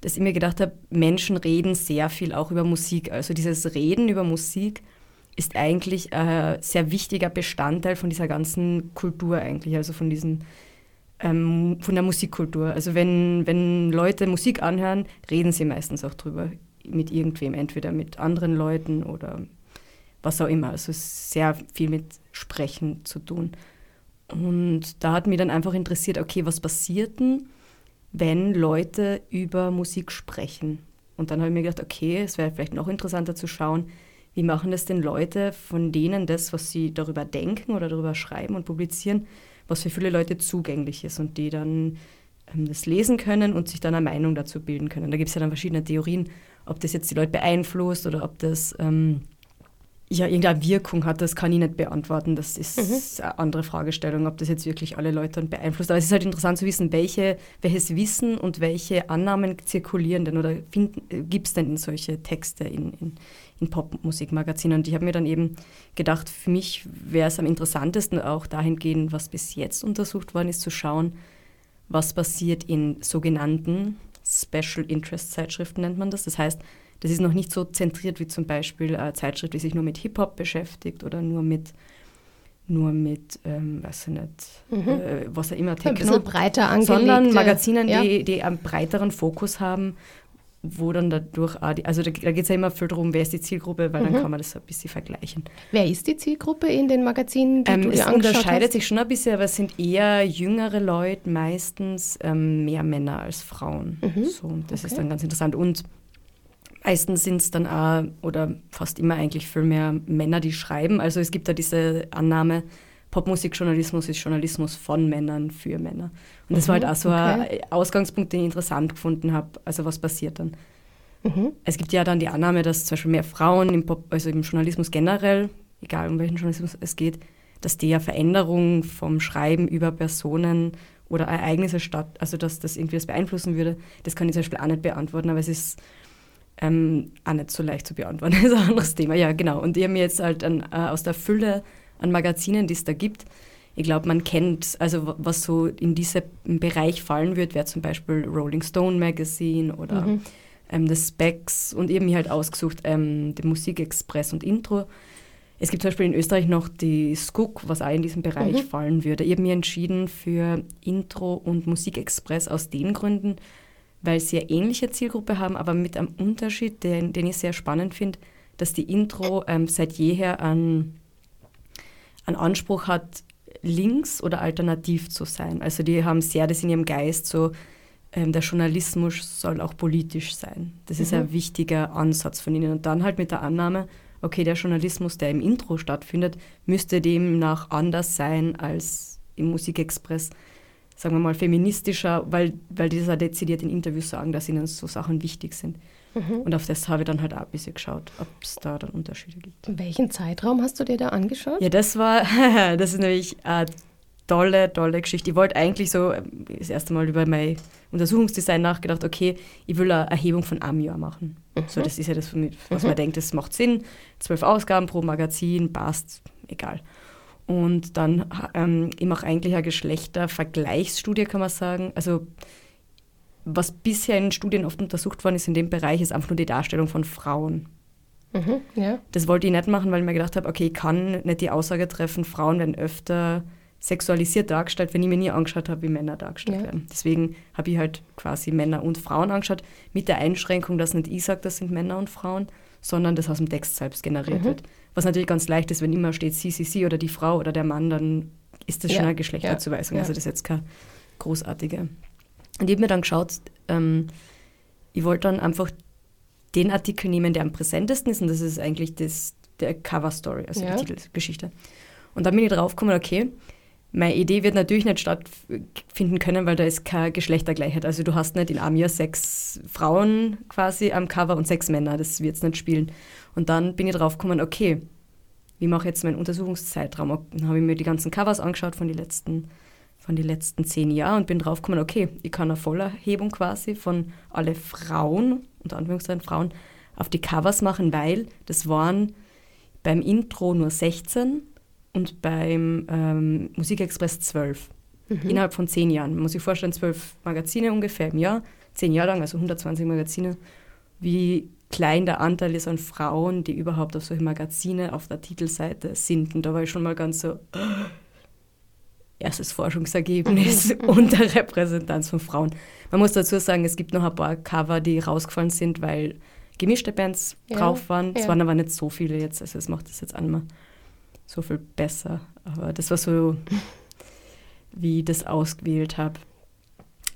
dass ich mir gedacht habe, Menschen reden sehr viel auch über Musik. Also dieses Reden über Musik ist eigentlich ein sehr wichtiger Bestandteil von dieser ganzen Kultur eigentlich, also von diesen ähm, von der Musikkultur. Also wenn, wenn Leute Musik anhören, reden sie meistens auch drüber mit irgendwem, entweder mit anderen Leuten oder was auch immer. Also es ist sehr viel mit Sprechen zu tun. Und da hat mich dann einfach interessiert, okay, was passiert denn, wenn Leute über Musik sprechen? Und dann habe ich mir gedacht, okay, es wäre vielleicht noch interessanter zu schauen, wie machen das denn Leute, von denen das, was sie darüber denken oder darüber schreiben und publizieren, was für viele Leute zugänglich ist und die dann ähm, das lesen können und sich dann eine Meinung dazu bilden können. Da gibt es ja dann verschiedene Theorien, ob das jetzt die Leute beeinflusst oder ob das ähm, ja irgendeine Wirkung hat, das kann ich nicht beantworten. Das ist eine andere Fragestellung, ob das jetzt wirklich alle Leute beeinflusst. Aber es ist halt interessant zu wissen, welche, welches Wissen und welche Annahmen zirkulieren denn oder gibt es denn in solche Texte in, in, in Popmusikmagazinen. Und ich habe mir dann eben gedacht, für mich wäre es am interessantesten auch dahingehend, was bis jetzt untersucht worden ist, zu schauen, was passiert in sogenannten Special Interest Zeitschriften nennt man das. Das heißt, das ist noch nicht so zentriert wie zum Beispiel eine Zeitschrift, die sich nur mit Hip-Hop beschäftigt oder nur mit, nur mit ähm, weiß ich nicht, Mhm. äh, was auch immer, Ein bisschen breiter angelegte, Sondern Magazinen, ja. die, die einen breiteren Fokus haben, wo dann dadurch auch die, also da, da geht es ja immer viel darum, wer ist die Zielgruppe, weil Mhm. dann kann man das so ein bisschen vergleichen. Wer ist die Zielgruppe in den Magazinen, die Ähm, du es unterscheidet hast? sich schon ein bisschen, aber es sind eher jüngere Leute, meistens ähm, mehr Männer als Frauen. Mhm. So, und das ist Okay. dann ganz interessant. Und meistens sind es dann auch, oder fast immer eigentlich viel mehr Männer, die schreiben. Also es gibt da diese Annahme, Popmusikjournalismus ist Journalismus von Männern für Männer. Und das war Mhm, halt auch so okay. ein Ausgangspunkt, den ich interessant gefunden habe. Also was passiert dann? Mhm. Es gibt ja dann die Annahme, dass zum Beispiel mehr Frauen im, Pop, also im Journalismus generell, egal um welchen Journalismus es geht, dass die ja Veränderung vom Schreiben über Personen oder Ereignisse statt, also dass das irgendwie das beeinflussen würde, das kann ich zum Beispiel auch nicht beantworten, aber es ist ähm, auch nicht so leicht zu beantworten. Das ist ein anderes Thema, ja genau. Und ich habe mir jetzt halt an, äh, aus der Fülle an Magazinen, die es da gibt, ich glaube, man kennt, also was so in diesen Bereich fallen wird, wäre zum Beispiel Rolling Stone Magazine oder Mhm. ähm, das Specs und eben mir halt ausgesucht, ähm, den Musikexpress und Intro. Es gibt zum Beispiel in Österreich noch die Skook, was auch in diesem Bereich Mhm. fallen würde. Ich habe mich entschieden für Intro und Musikexpress aus den Gründen, weil sie eine ähnliche Zielgruppe haben, aber mit einem Unterschied, den, den ich sehr spannend finde, dass die Intro ähm, seit jeher einen, einen Anspruch hat, links oder alternativ zu sein. Also die haben sehr das in ihrem Geist so, ähm, der Journalismus soll auch politisch sein. Das ist Mhm. ein wichtiger Ansatz von ihnen. Und dann halt mit der Annahme, okay, der Journalismus, der im Intro stattfindet, müsste demnach anders sein als im Musikexpress, sagen wir mal, feministischer, weil, weil die das auch dezidiert in Interviews sagen, dass ihnen so Sachen wichtig sind. Mhm. Und auf das habe ich dann halt auch ein bisschen geschaut, ob es da dann Unterschiede gibt. Welchen Zeitraum hast du dir da angeschaut? Ja, das war, das ist nämlich eine tolle, tolle Geschichte. Ich wollte eigentlich so ähm, das erste Mal über mein Untersuchungsdesign nachgedacht, okay, ich will eine Erhebung von einem Jahr machen. So, das ist ja das, was Mhm. man denkt, das macht Sinn. Zwölf Ausgaben pro Magazin, passt, egal. Und dann, ähm, ich mache eigentlich eine Geschlechtervergleichsstudie, kann man sagen. Also was bisher in Studien oft untersucht worden ist in dem Bereich, ist einfach nur die Darstellung von Frauen. Mhm, ja. Das wollte ich nicht machen, weil ich mir gedacht habe, okay, ich kann nicht die Aussage treffen, Frauen werden öfter sexualisiert dargestellt, wenn ich mir nie angeschaut habe, wie Männer dargestellt Ja. werden. Deswegen habe ich halt quasi Männer und Frauen angeschaut, mit der Einschränkung, dass nicht ich sage, das sind Männer und Frauen, sondern das aus dem Text selbst generiert Mhm. wird. Was natürlich ganz leicht ist, wenn immer steht sie, sie, sie oder die Frau oder der Mann, dann ist das Ja, schon eine Geschlechterzuweisung. ja, Also das ist jetzt keine großartige. Und ich habe mir dann geschaut, ähm, ich wollte dann einfach den Artikel nehmen, der am präsentesten ist, und das ist eigentlich das, der Cover Story, also die Titelgeschichte. Und dann bin ich draufgekommen, okay, meine Idee wird natürlich nicht stattfinden können, weil da ist keine Geschlechtergleichheit. Also du hast nicht in einem sechs Frauen quasi am Cover und sechs Männer, das wird es nicht spielen. Und dann bin ich draufgekommen, okay, wie mache ich jetzt meinen Untersuchungszeitraum? Dann habe ich mir die ganzen Covers angeschaut von den letzten, von den letzten zehn Jahren und bin draufgekommen, okay, ich kann eine Vollerhebung quasi von alle Frauen, unter Anführungszeichen Frauen, auf die Covers machen, weil das waren beim Intro nur 16 und beim ähm, Musikexpress 12. Mhm. Innerhalb von zehn Jahren. Man muss sich vorstellen, zwölf Magazine ungefähr im Jahr, zehn Jahre lang, also 120 Magazine. Wie klein der Anteil ist an Frauen, die überhaupt auf solche Magazine auf der Titelseite sind. Und da war ich schon mal ganz so, erstes Forschungsergebnis unter Repräsentanz von Frauen. Man muss dazu sagen, es gibt noch ein paar Cover, die rausgefallen sind, weil gemischte Bands Ja, drauf waren. Es ja. waren aber nicht so viele jetzt, also es macht das jetzt mehr so viel besser. Aber das war so, wie ich das ausgewählt habe.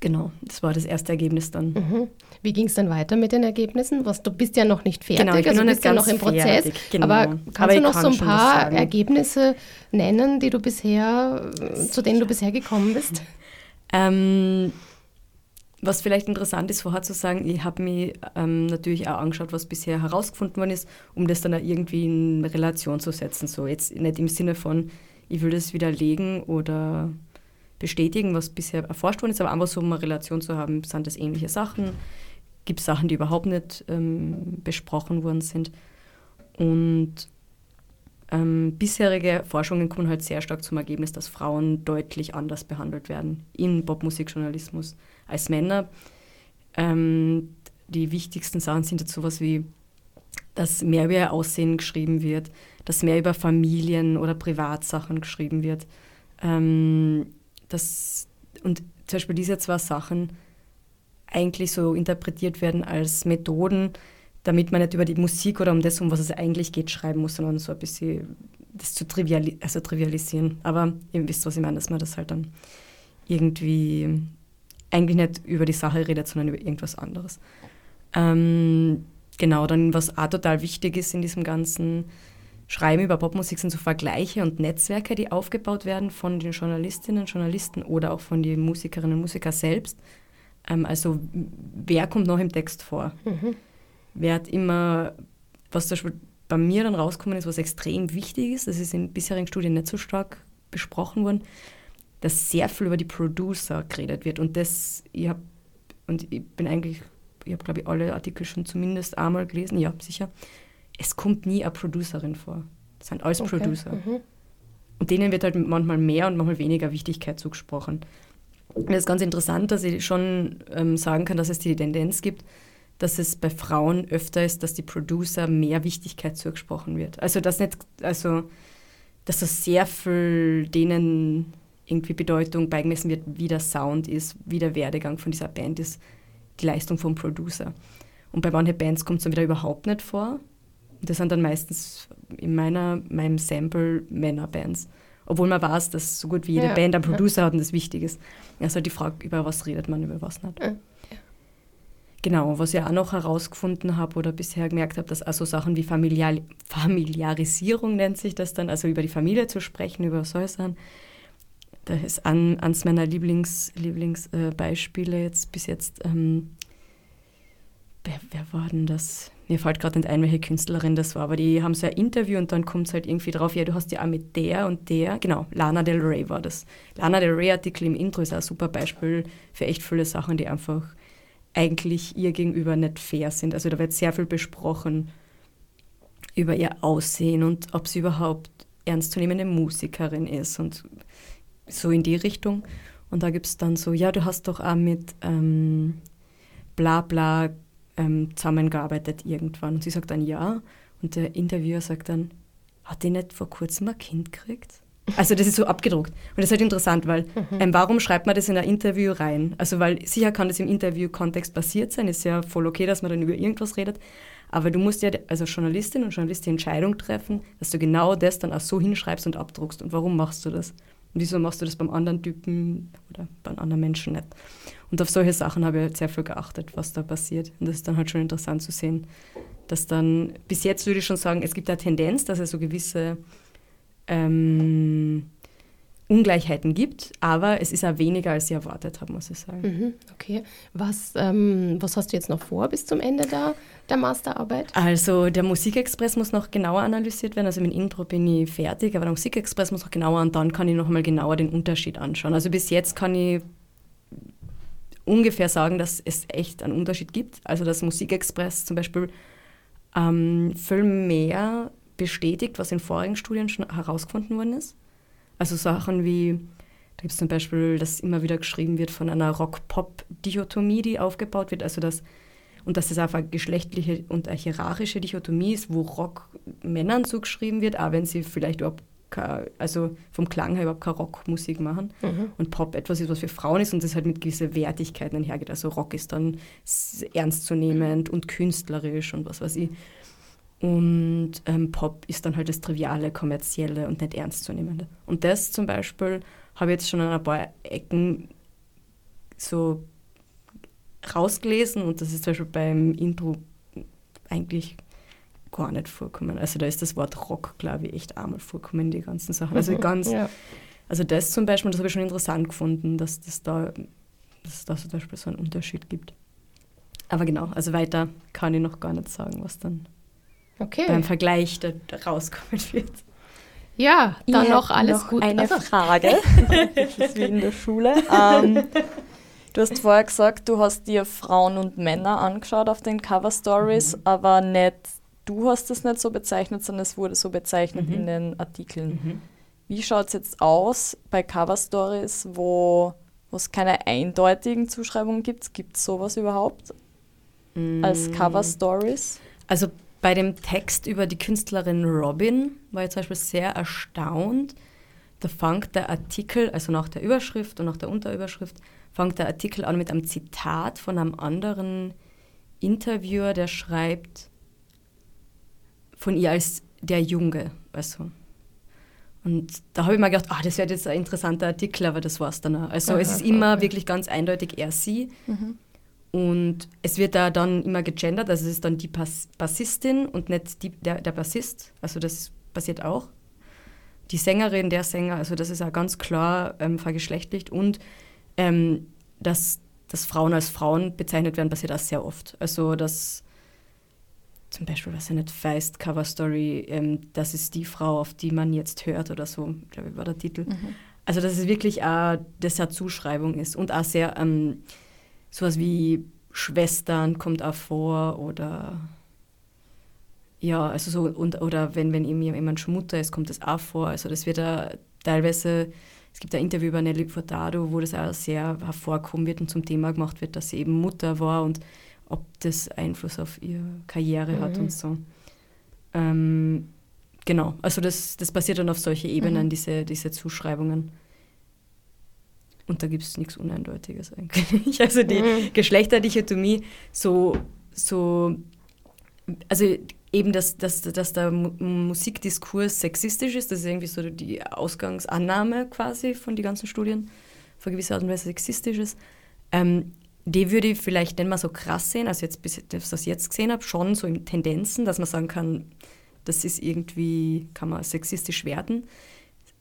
Genau, das war das erste Ergebnis dann. Mhm. Wie ging es dann weiter mit den Ergebnissen? Was, du bist ja noch nicht fertig, Genau, also du bist ja noch im Prozess. fertig, genau. Aber kannst Aber du noch kann so ein paar. Ergebnisse nennen, die du bisher, zu denen du bisher gekommen bist? Ähm, was vielleicht interessant ist, vorher zu sagen, ich habe mir ähm, natürlich auch angeschaut, was bisher herausgefunden worden ist, um das dann auch irgendwie in Relation zu setzen. So jetzt nicht im Sinne von, ich will das widerlegen oder bestätigen, was bisher erforscht worden ist, aber einfach so, um eine Relation zu haben, sind das ähnliche Sachen, gibt es Sachen, die überhaupt nicht ähm, besprochen worden sind. Und ähm, bisherige Forschungen kommen halt sehr stark zum Ergebnis, dass Frauen deutlich anders behandelt werden im Popmusikjournalismus als Männer. Ähm, die wichtigsten Sachen sind jetzt sowas wie, dass mehr über ihr Aussehen geschrieben wird, dass mehr über Familien oder Privatsachen geschrieben wird. Ähm, das, und zum Beispiel diese zwei Sachen eigentlich so interpretiert werden als Methoden, damit man nicht über die Musik oder um das, um was es eigentlich geht, schreiben muss, sondern so ein bisschen das zu triviali also trivialisieren. Aber ihr wisst, was ich meine, dass man das halt dann irgendwie eigentlich nicht über die Sache redet, sondern über irgendwas anderes. Ähm, genau, dann was auch total wichtig ist in diesem ganzen Schreiben über Popmusik sind so Vergleiche und Netzwerke, die aufgebaut werden von den Journalistinnen, Journalisten oder auch von den Musikerinnen und Musikern selbst. Ähm, also wer kommt noch im Text vor? Mhm. Wer hat immer, was zum Beispiel bei mir dann rausgekommen ist, was extrem wichtig ist, das ist in bisherigen Studien nicht so stark besprochen worden, dass sehr viel über die Producer geredet wird. Und das, ich habe, und ich bin eigentlich, ich habe glaube ich alle Artikel schon zumindest einmal gelesen, ja, sicher. Es kommt nie eine Producerin vor. Das sind alles Okay, Producer. mhm. Und denen wird halt manchmal mehr und manchmal weniger Wichtigkeit zugesprochen. Und das ist ganz interessant, dass ich schon ähm, sagen kann, dass es die Tendenz gibt, dass es bei Frauen öfter ist, dass die Producer mehr Wichtigkeit zugesprochen wird. Also dass nicht, also dass das sehr viel denen irgendwie Bedeutung beigemessen wird, wie der Sound ist, wie der Werdegang von dieser Band ist, die Leistung vom Producer. Und bei manchen Bands kommt es dann wieder überhaupt nicht vor. Das sind dann meistens in meiner, meinem Sample Männerbands. Obwohl man weiß, dass so gut wie jede Ja, Band einen ja. Producer hat und das wichtig ist. Also die Frage, über was redet man, über was nicht. Ja, Genau, was ich auch noch herausgefunden habe oder bisher gemerkt habe, dass also Sachen wie Familiar Familiarisierung nennt sich das dann, also über die Familie zu sprechen, über Sachen. Das ist an, eines meiner Lieblings, Lieblingsbeispiele jetzt bis jetzt. Ähm, wer, wer war denn das? Mir fällt gerade nicht ein, welche Künstlerin das war, aber die haben so ein Interview und dann kommt es halt irgendwie drauf, ja, du hast ja auch mit der und der, genau, Lana Del Rey war das. Lana Del Rey Artikel im Intro ist auch ein super Beispiel für echt viele Sachen, die einfach eigentlich ihr gegenüber nicht fair sind. Also da wird sehr viel besprochen über ihr Aussehen und ob sie überhaupt ernstzunehmende Musikerin ist und so in die Richtung. Und da gibt es dann so, ja, du hast doch auch mit ähm, bla bla ähm, zusammengearbeitet irgendwann. Und sie sagt dann ja. Und der Interviewer sagt dann, hat die nicht vor kurzem ein Kind gekriegt? Also das ist so abgedruckt. Und das ist halt interessant, weil Mhm. ähm, warum schreibt man das in ein Interview rein? Also weil sicher kann das im Interview-Kontext passiert sein, ist ja voll okay, dass man dann über irgendwas redet. Aber du musst ja als Journalistin und Journalist die Entscheidung treffen, dass du genau das dann auch so hinschreibst und abdruckst. Und warum machst du das? Und wieso machst du das beim anderen Typen oder bei anderen Menschen nicht? Und auf solche Sachen habe ich halt sehr viel geachtet, was da passiert. Und das ist dann halt schon interessant zu sehen, dass dann, bis jetzt würde ich schon sagen, es gibt eine Tendenz, dass es so gewisse ähm, Ungleichheiten gibt, aber es ist auch weniger, als ich erwartet habe, muss ich sagen. Mhm, okay. Was, ähm, was hast du jetzt noch vor bis zum Ende der, der Masterarbeit? Also der Musikexpress muss noch genauer analysiert werden. Also mit dem Intro bin ich fertig, aber der Musikexpress muss noch genauer und dann kann ich noch mal genauer den Unterschied anschauen. Also bis jetzt kann ich ungefähr sagen, dass es echt einen Unterschied gibt. Also dass Musikexpress zum Beispiel ähm, viel mehr bestätigt, was in vorigen Studien schon herausgefunden worden ist. Also Sachen wie, da gibt es zum Beispiel, dass immer wieder geschrieben wird von einer Rock-Pop-Dichotomie, die aufgebaut wird, also dass und dass das einfach eine geschlechtliche und eine hierarchische Dichotomie ist, wo Rock Männern zugeschrieben wird, auch wenn sie vielleicht überhaupt keine, also vom Klang her überhaupt keine Rockmusik machen Mhm. und Pop etwas ist, was für Frauen ist und das halt mit gewissen Wertigkeiten einhergeht. Also Rock ist dann ernstzunehmend und künstlerisch und was weiß ich. Und ähm, Pop ist dann halt das Triviale, Kommerzielle und nicht Ernstzunehmende. Und das zum Beispiel habe ich jetzt schon an ein paar Ecken so rausgelesen und das ist zum Beispiel beim Intro eigentlich gar nicht vorkommen. Also da ist das Wort Rock, glaube ich, echt einmal vorkommen die ganzen Sachen. Also Mhm, ganz, ja. also das zum Beispiel, das habe ich schon interessant gefunden, dass das da, dass es da zum Beispiel so einen Unterschied gibt. Aber genau, also weiter kann ich noch gar nicht sagen, was dann Okay. beim Vergleich da, rauskommen wird. Ja, dann Ich noch alles noch gut. Eine Also- Frage. das ist wie in der Schule. Ähm, du hast vorher gesagt, du hast dir Frauen und Männer angeschaut auf den Cover Stories, aber nicht, du hast es nicht so bezeichnet, sondern es wurde so bezeichnet Mhm. in den Artikeln. Wie schaut es jetzt aus bei Cover Stories, wo wo es keine eindeutigen Zuschreibungen gibt? Gibt es sowas überhaupt als Cover Stories? Also bei dem Text über die Künstlerin Robin war ich zum Beispiel sehr erstaunt. Da fängt der Artikel, also nach der Überschrift und nach der Unterüberschrift, fängt der Artikel an mit einem Zitat von einem anderen Interviewer, der schreibt von ihr als der Junge. Also. Und da habe ich mir gedacht, ah, das wäre jetzt ein interessanter Artikel, aber das war es dann auch. Also es Aha, ist immer okay. wirklich ganz eindeutig er, sie. Mhm. Und es wird da dann immer gegendert, also es ist dann die Bass Bassistin und nicht die, der, der Bassist. Also das passiert auch. Die Sängerin, der Sänger, also das ist ja ganz klar ähm, vergeschlechtlicht. Und ähm, dass, dass Frauen als Frauen bezeichnet werden, passiert auch sehr oft. Also dass zum Beispiel, was ja nicht Feist Cover Story, ähm, das ist die Frau, auf die man jetzt hört oder so, glaube ich, war der Titel. Mhm. Also dass es wirklich auch, das eine Zuschreibung ist und auch sehr ähm, sowas wie Schwestern kommt auch vor oder ja, also so und oder wenn, wenn eben jemand schon Mutter ist, kommt das auch vor. Also das wird da teilweise, es gibt ein Interview über Nelly Furtado, wo das auch sehr hervorkommen wird und zum Thema gemacht wird, dass sie eben Mutter war und ob das Einfluss auf ihre Karriere hat Mhm. und so. Ähm, genau, also das, das basiert dann auf solche Ebenen, Mhm. diese, diese Zuschreibungen. Und da gibt es nichts Uneindeutiges eigentlich. Also die Mhm. Geschlechterdichotomie, so, so, also eben, dass, dass, dass der Mu Musikdiskurs sexistisch ist, das ist irgendwie so die Ausgangsannahme quasi von den ganzen Studien, von gewisser Art und Weise sexistisch ist. Ähm, die würde ich vielleicht nicht mal so krass sehen, also jetzt, bis ich das jetzt gesehen habe, schon so in Tendenzen, dass man sagen kann, das ist irgendwie, kann man sexistisch werden.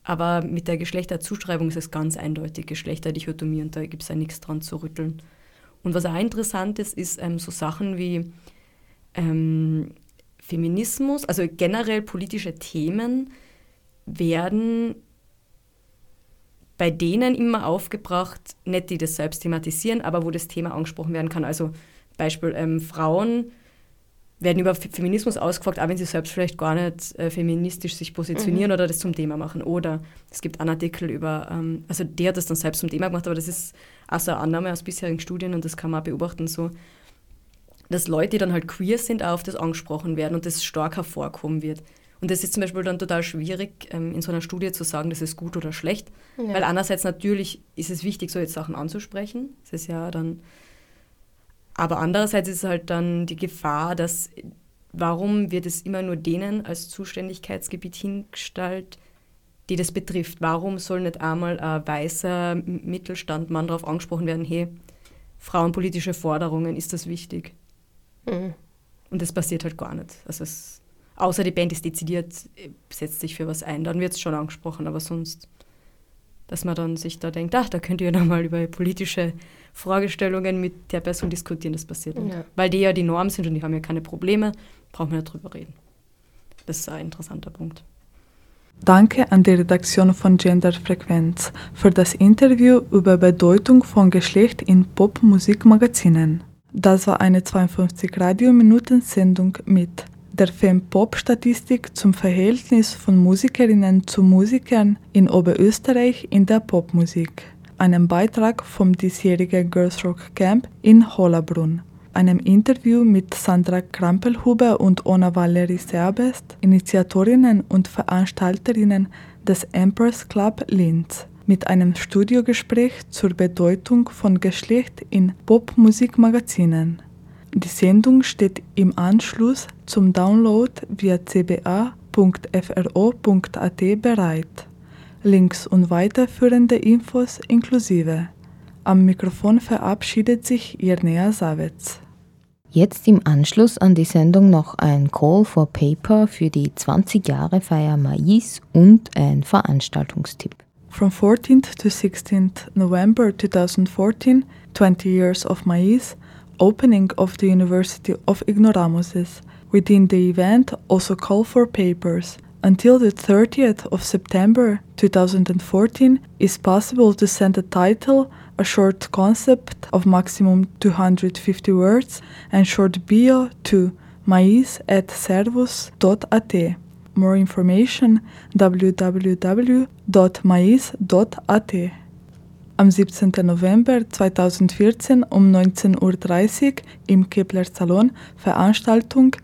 Aber mit der Geschlechterzuschreibung ist es ganz eindeutig Geschlechterdichotomie und da gibt es ja nichts dran zu rütteln. Und was auch interessant ist, ist ähm, so Sachen wie ähm, Feminismus, also generell politische Themen werden bei denen immer aufgebracht, nicht die das selbst thematisieren, aber wo das Thema angesprochen werden kann. Also Beispiel ähm, Frauen werden über Fe- Feminismus ausgefragt, auch wenn sie selbst vielleicht gar nicht äh, feministisch sich positionieren Mhm. oder das zum Thema machen. Oder es gibt einen Artikel über, ähm, also der hat das dann selbst zum Thema gemacht, aber das ist auch so eine Annahme aus bisherigen Studien und das kann man auch beobachten, so, dass Leute, die dann halt queer sind, auch auf das angesprochen werden und das stark hervorkommen wird. Und das ist zum Beispiel dann total schwierig, ähm, in so einer Studie zu sagen, das ist gut oder schlecht. Ja. Weil einerseits natürlich ist es wichtig, so jetzt Sachen anzusprechen. Das ist ja dann. Aber andererseits ist es halt dann die Gefahr, dass warum wird es immer nur denen als Zuständigkeitsgebiet hingestellt, die das betrifft? Warum soll nicht einmal ein weißer Mittelstandmann darauf angesprochen werden, hey, frauenpolitische Forderungen, ist das wichtig? Mhm. Und das passiert halt gar nicht. Also es, außer die Band ist dezidiert, äh, setzt sich für was ein, dann wird es schon angesprochen, aber sonst, dass man dann sich da denkt, ach, da könnt ihr nochmal über politische Fragestellungen mit der Person diskutieren, das passiert nicht. Ja. Weil die ja die Norm sind und die haben ja keine Probleme, brauchen wir nicht drüber reden. Das ist ein interessanter Punkt. Danke an die Redaktion von Genderfrequenz für das Interview über Bedeutung von Geschlecht in Popmusikmagazinen. Das war eine 52 Radiominuten Sendung mit der Fem-Pop-Statistik zum Verhältnis von Musikerinnen zu Musikern in Oberösterreich in der Popmusik, einem Beitrag vom diesjährigen Girls Rock Camp in Hollabrunn, einem Interview mit Sandra Krampelhuber und Ona Valerie Serbest, Initiatorinnen und Veranstalterinnen des Empress Club Linz, mit einem Studiogespräch zur Bedeutung von Geschlecht in Popmusikmagazinen. Die Sendung steht im Anschluss zum Download via cba.fro.at bereit. Links und weiterführende Infos inklusive. Am Mikrofon verabschiedet sich Irnea Savitz. Jetzt im Anschluss an die Sendung noch ein Call for Paper für die 20 Jahre Feier Mais und ein Veranstaltungstipp. From 14th to 16th November 2014, 20 Years of Mais, opening of the University of Ignoramuses. Within the event, also call for papers. Until the 30th of September 2014, is possible to send a title, a short concept of maximum 250 words, and short bio to mais at servus.at. More information www.mais.at. Am 17. November 2014 um 19.30 Uhr im Kepler Salon Veranstaltung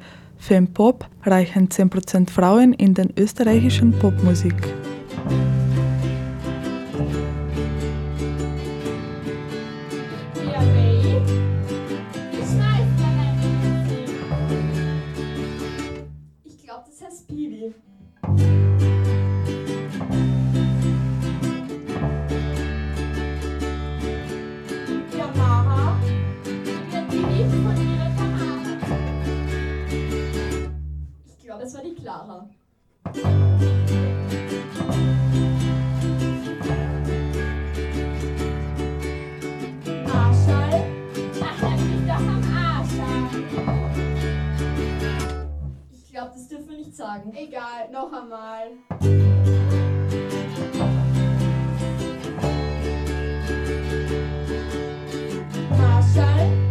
Fempop reichen 10% Frauen in den österreichischen Popmusik. Es war die Clara. Marschall, ach, leck mich doch am Arsch an. Ich glaube, das dürfen wir nicht sagen. Egal, noch einmal. Marschall,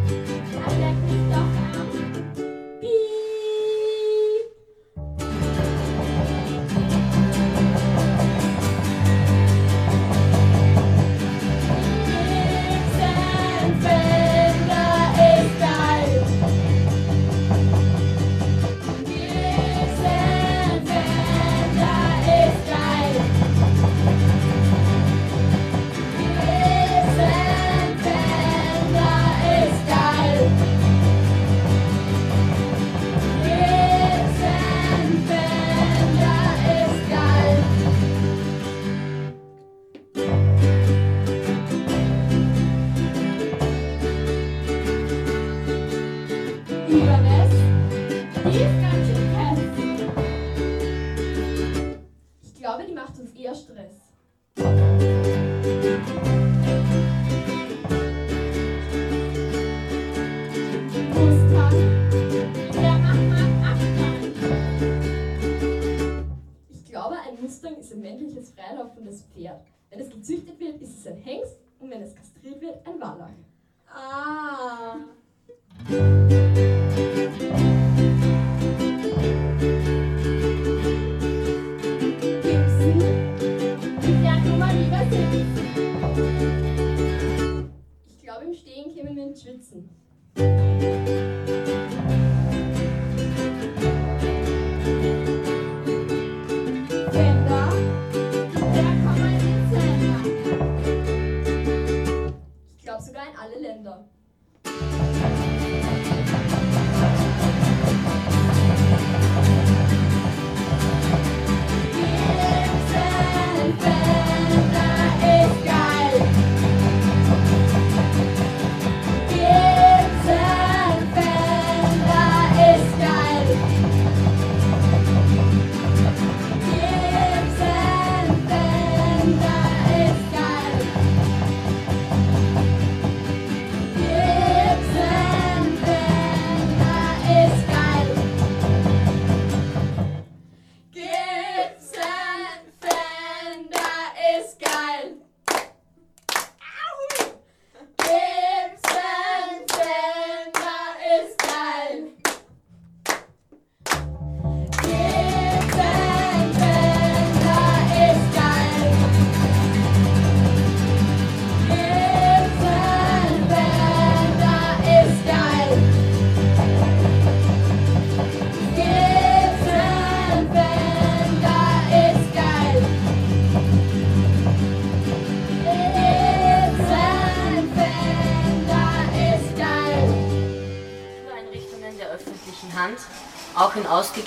und wenn es kastriert wird, ein Wallach. Ah. Ich glaube, im Stehen kämen wir ins Schwitzen.